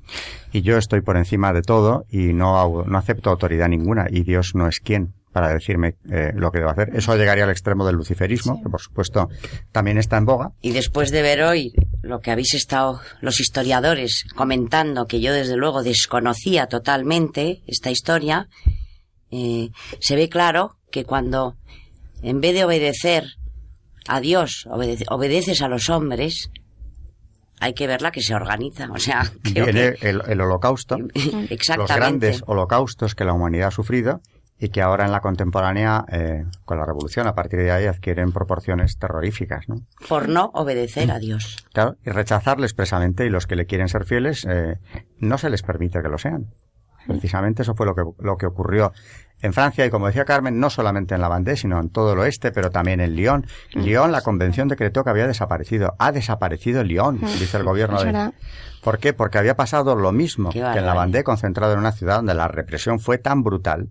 B: Y yo estoy por encima de todo y no, no acepto autoridad ninguna. Y Dios no es quien para decirme eh, lo que debo hacer. Eso llegaría al extremo del luciferismo, que por supuesto también está en boga.
C: Y después de ver hoy lo que habéis estado los historiadores comentando, que yo desde luego desconocía totalmente esta historia, eh, se ve claro que cuando en vez de obedecer a Dios, obede- obedeces a los hombres, hay que verla que se organiza. O sea, [LAUGHS]
B: Viene
C: que-
B: el, el holocausto, [LAUGHS]
C: exactamente.
B: los grandes holocaustos que la humanidad ha sufrido y que ahora en la contemporánea, eh, con la revolución, a partir de ahí adquieren proporciones terroríficas, ¿no?
C: por no obedecer a Dios.
B: Claro, y rechazarle expresamente y los que le quieren ser fieles eh, no se les permite que lo sean. Precisamente eso fue lo que, lo que ocurrió en Francia y como decía Carmen, no solamente en la Vendée, sino en todo el oeste, pero también en Lyon. Lyon, la convención decretó que había desaparecido. Ha desaparecido Lyon, dice el gobierno de... ¿Por qué? Porque había pasado lo mismo que en la. Vendée, concentrado en una ciudad donde la represión fue tan brutal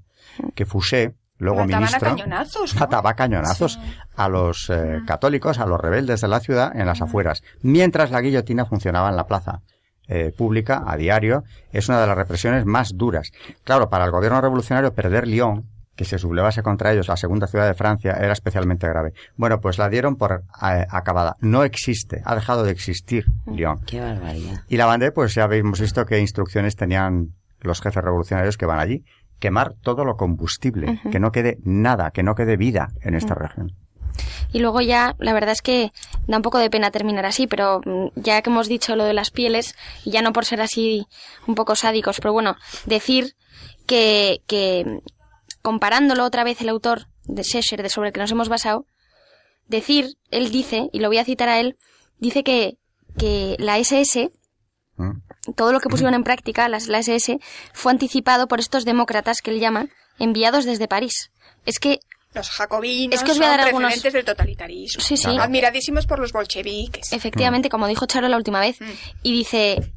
B: que Fouché, luego
D: Mataban a
B: ministro,
D: cañonazos, ¿no?
B: mataba a cañonazos
D: Sí.
B: a los eh, católicos, a los rebeldes de la ciudad en las afueras, mientras la guillotina funcionaba en la plaza eh, pública a diario. Es una de las represiones más duras. Claro, para el gobierno revolucionario perder Lyon, que se sublevase contra ellos la segunda ciudad de Francia, era especialmente grave. Bueno, pues la dieron por eh, acabada. No existe, ha dejado de existir Lyon.
C: Qué barbaridad.
B: Y la Vendée, pues ya habéis visto qué instrucciones tenían los jefes revolucionarios que van allí. Quemar todo lo combustible, que no quede nada, que no quede vida en esta región.
E: Y luego ya, la verdad es que da un poco de pena terminar así, pero mm, ya que hemos dicho lo de las pieles, y ya no por ser así un poco sádicos, pero bueno, decir que, que comparándolo otra vez el autor de Sesher, de sobre el que nos hemos basado, decir, él dice, y lo voy a citar a él, dice que, que la SS,
B: ¿Mm?
E: todo lo que pusieron en práctica, las, la SS, fue anticipado por estos demócratas que él llama, enviados desde París. Es que
D: Los jacobinos
E: Es que os voy a
D: son
E: dar algunos-
D: referentes del totalitarismo.
E: Sí, sí.
D: Admiradísimos por los bolcheviques.
E: Efectivamente, como dijo Charo la última vez. Y dice,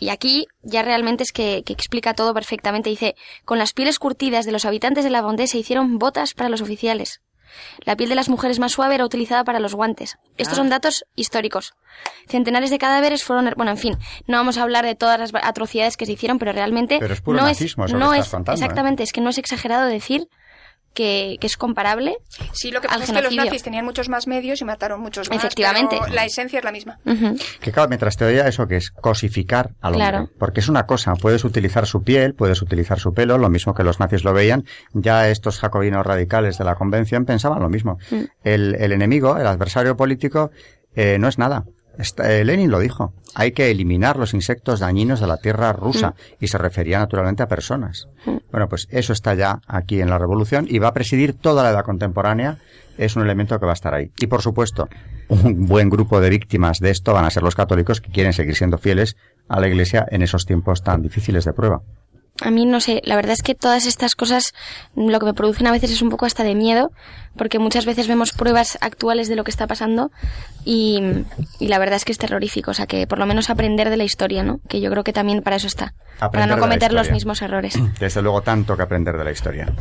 E: y aquí ya realmente es que, que explica todo perfectamente. Dice, con las pieles curtidas de los habitantes de la Vendée se hicieron botas para los oficiales. La piel de las mujeres más suave era utilizada para los guantes. Estos
C: Ah.
E: son datos históricos. Centenares de cadáveres fueron, bueno, en fin, no vamos a hablar de todas las atrocidades que se hicieron, pero realmente
B: Pero es puro
E: no
B: nazismo
E: es,
B: eso que
E: no
B: estás
E: es,
B: contando, ¿eh?
E: exactamente, es que no es exagerado decir que, que es comparable.
D: Sí, lo que
E: al
D: pasa es que los nazis tenían muchos más medios y mataron muchos más.
E: Efectivamente.
D: pero la esencia es la misma.
B: Que claro, mientras te oía eso que es cosificar al hombre.
E: Claro.
B: Porque es una cosa, puedes utilizar su piel, puedes utilizar su pelo, lo mismo que los nazis lo veían. Ya estos jacobinos radicales de la convención pensaban lo mismo.
E: Mm.
B: El, el enemigo, el adversario político, eh, no es nada. Está- eh, Lenin lo dijo. Hay que eliminar los insectos dañinos de la tierra rusa.
E: Mm.
B: Y se refería naturalmente a personas. Bueno, pues eso está ya aquí en la revolución y va a presidir toda la edad contemporánea. Es un elemento que va a estar ahí. Y por supuesto, un buen grupo de víctimas de esto van a ser los católicos que quieren seguir siendo fieles a la Iglesia en esos tiempos tan difíciles de prueba.
E: A mí no sé, la verdad es que todas estas cosas lo que me producen a veces es un poco hasta de miedo, porque muchas veces vemos pruebas actuales de lo que está pasando y, y la verdad es que es terrorífico, o sea que por lo menos aprender de la historia, ¿no? Que yo creo que también para eso está, para
B: Aprender
E: no
B: de la
E: cometer los mismos errores. [CLEARS THROAT]
B: Desde luego, tanto que aprender de la historia.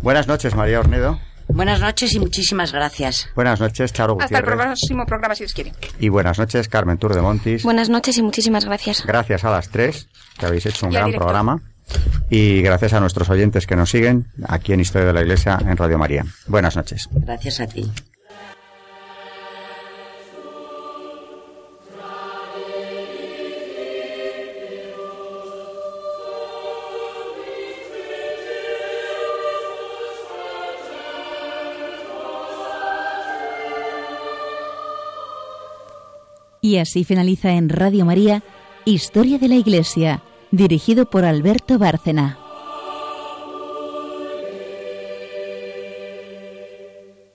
B: Buenas noches, María Ornedo.
C: Buenas noches y muchísimas gracias.
B: Buenas noches, Charo
D: Hasta el
B: Gutiérrez.
D: próximo programa, si Dios quiere.
B: Y buenas noches, Carmen Tour de Montis.
E: Buenas noches y muchísimas gracias.
B: Gracias a las tres, que habéis hecho un gran
D: director.
B: programa. Y gracias a nuestros oyentes que nos siguen aquí en Historia de la Iglesia en Radio María. Buenas noches.
C: Gracias a ti.
A: Y así finaliza en Radio María Historia de la Iglesia, dirigido por Alberto Bárcena.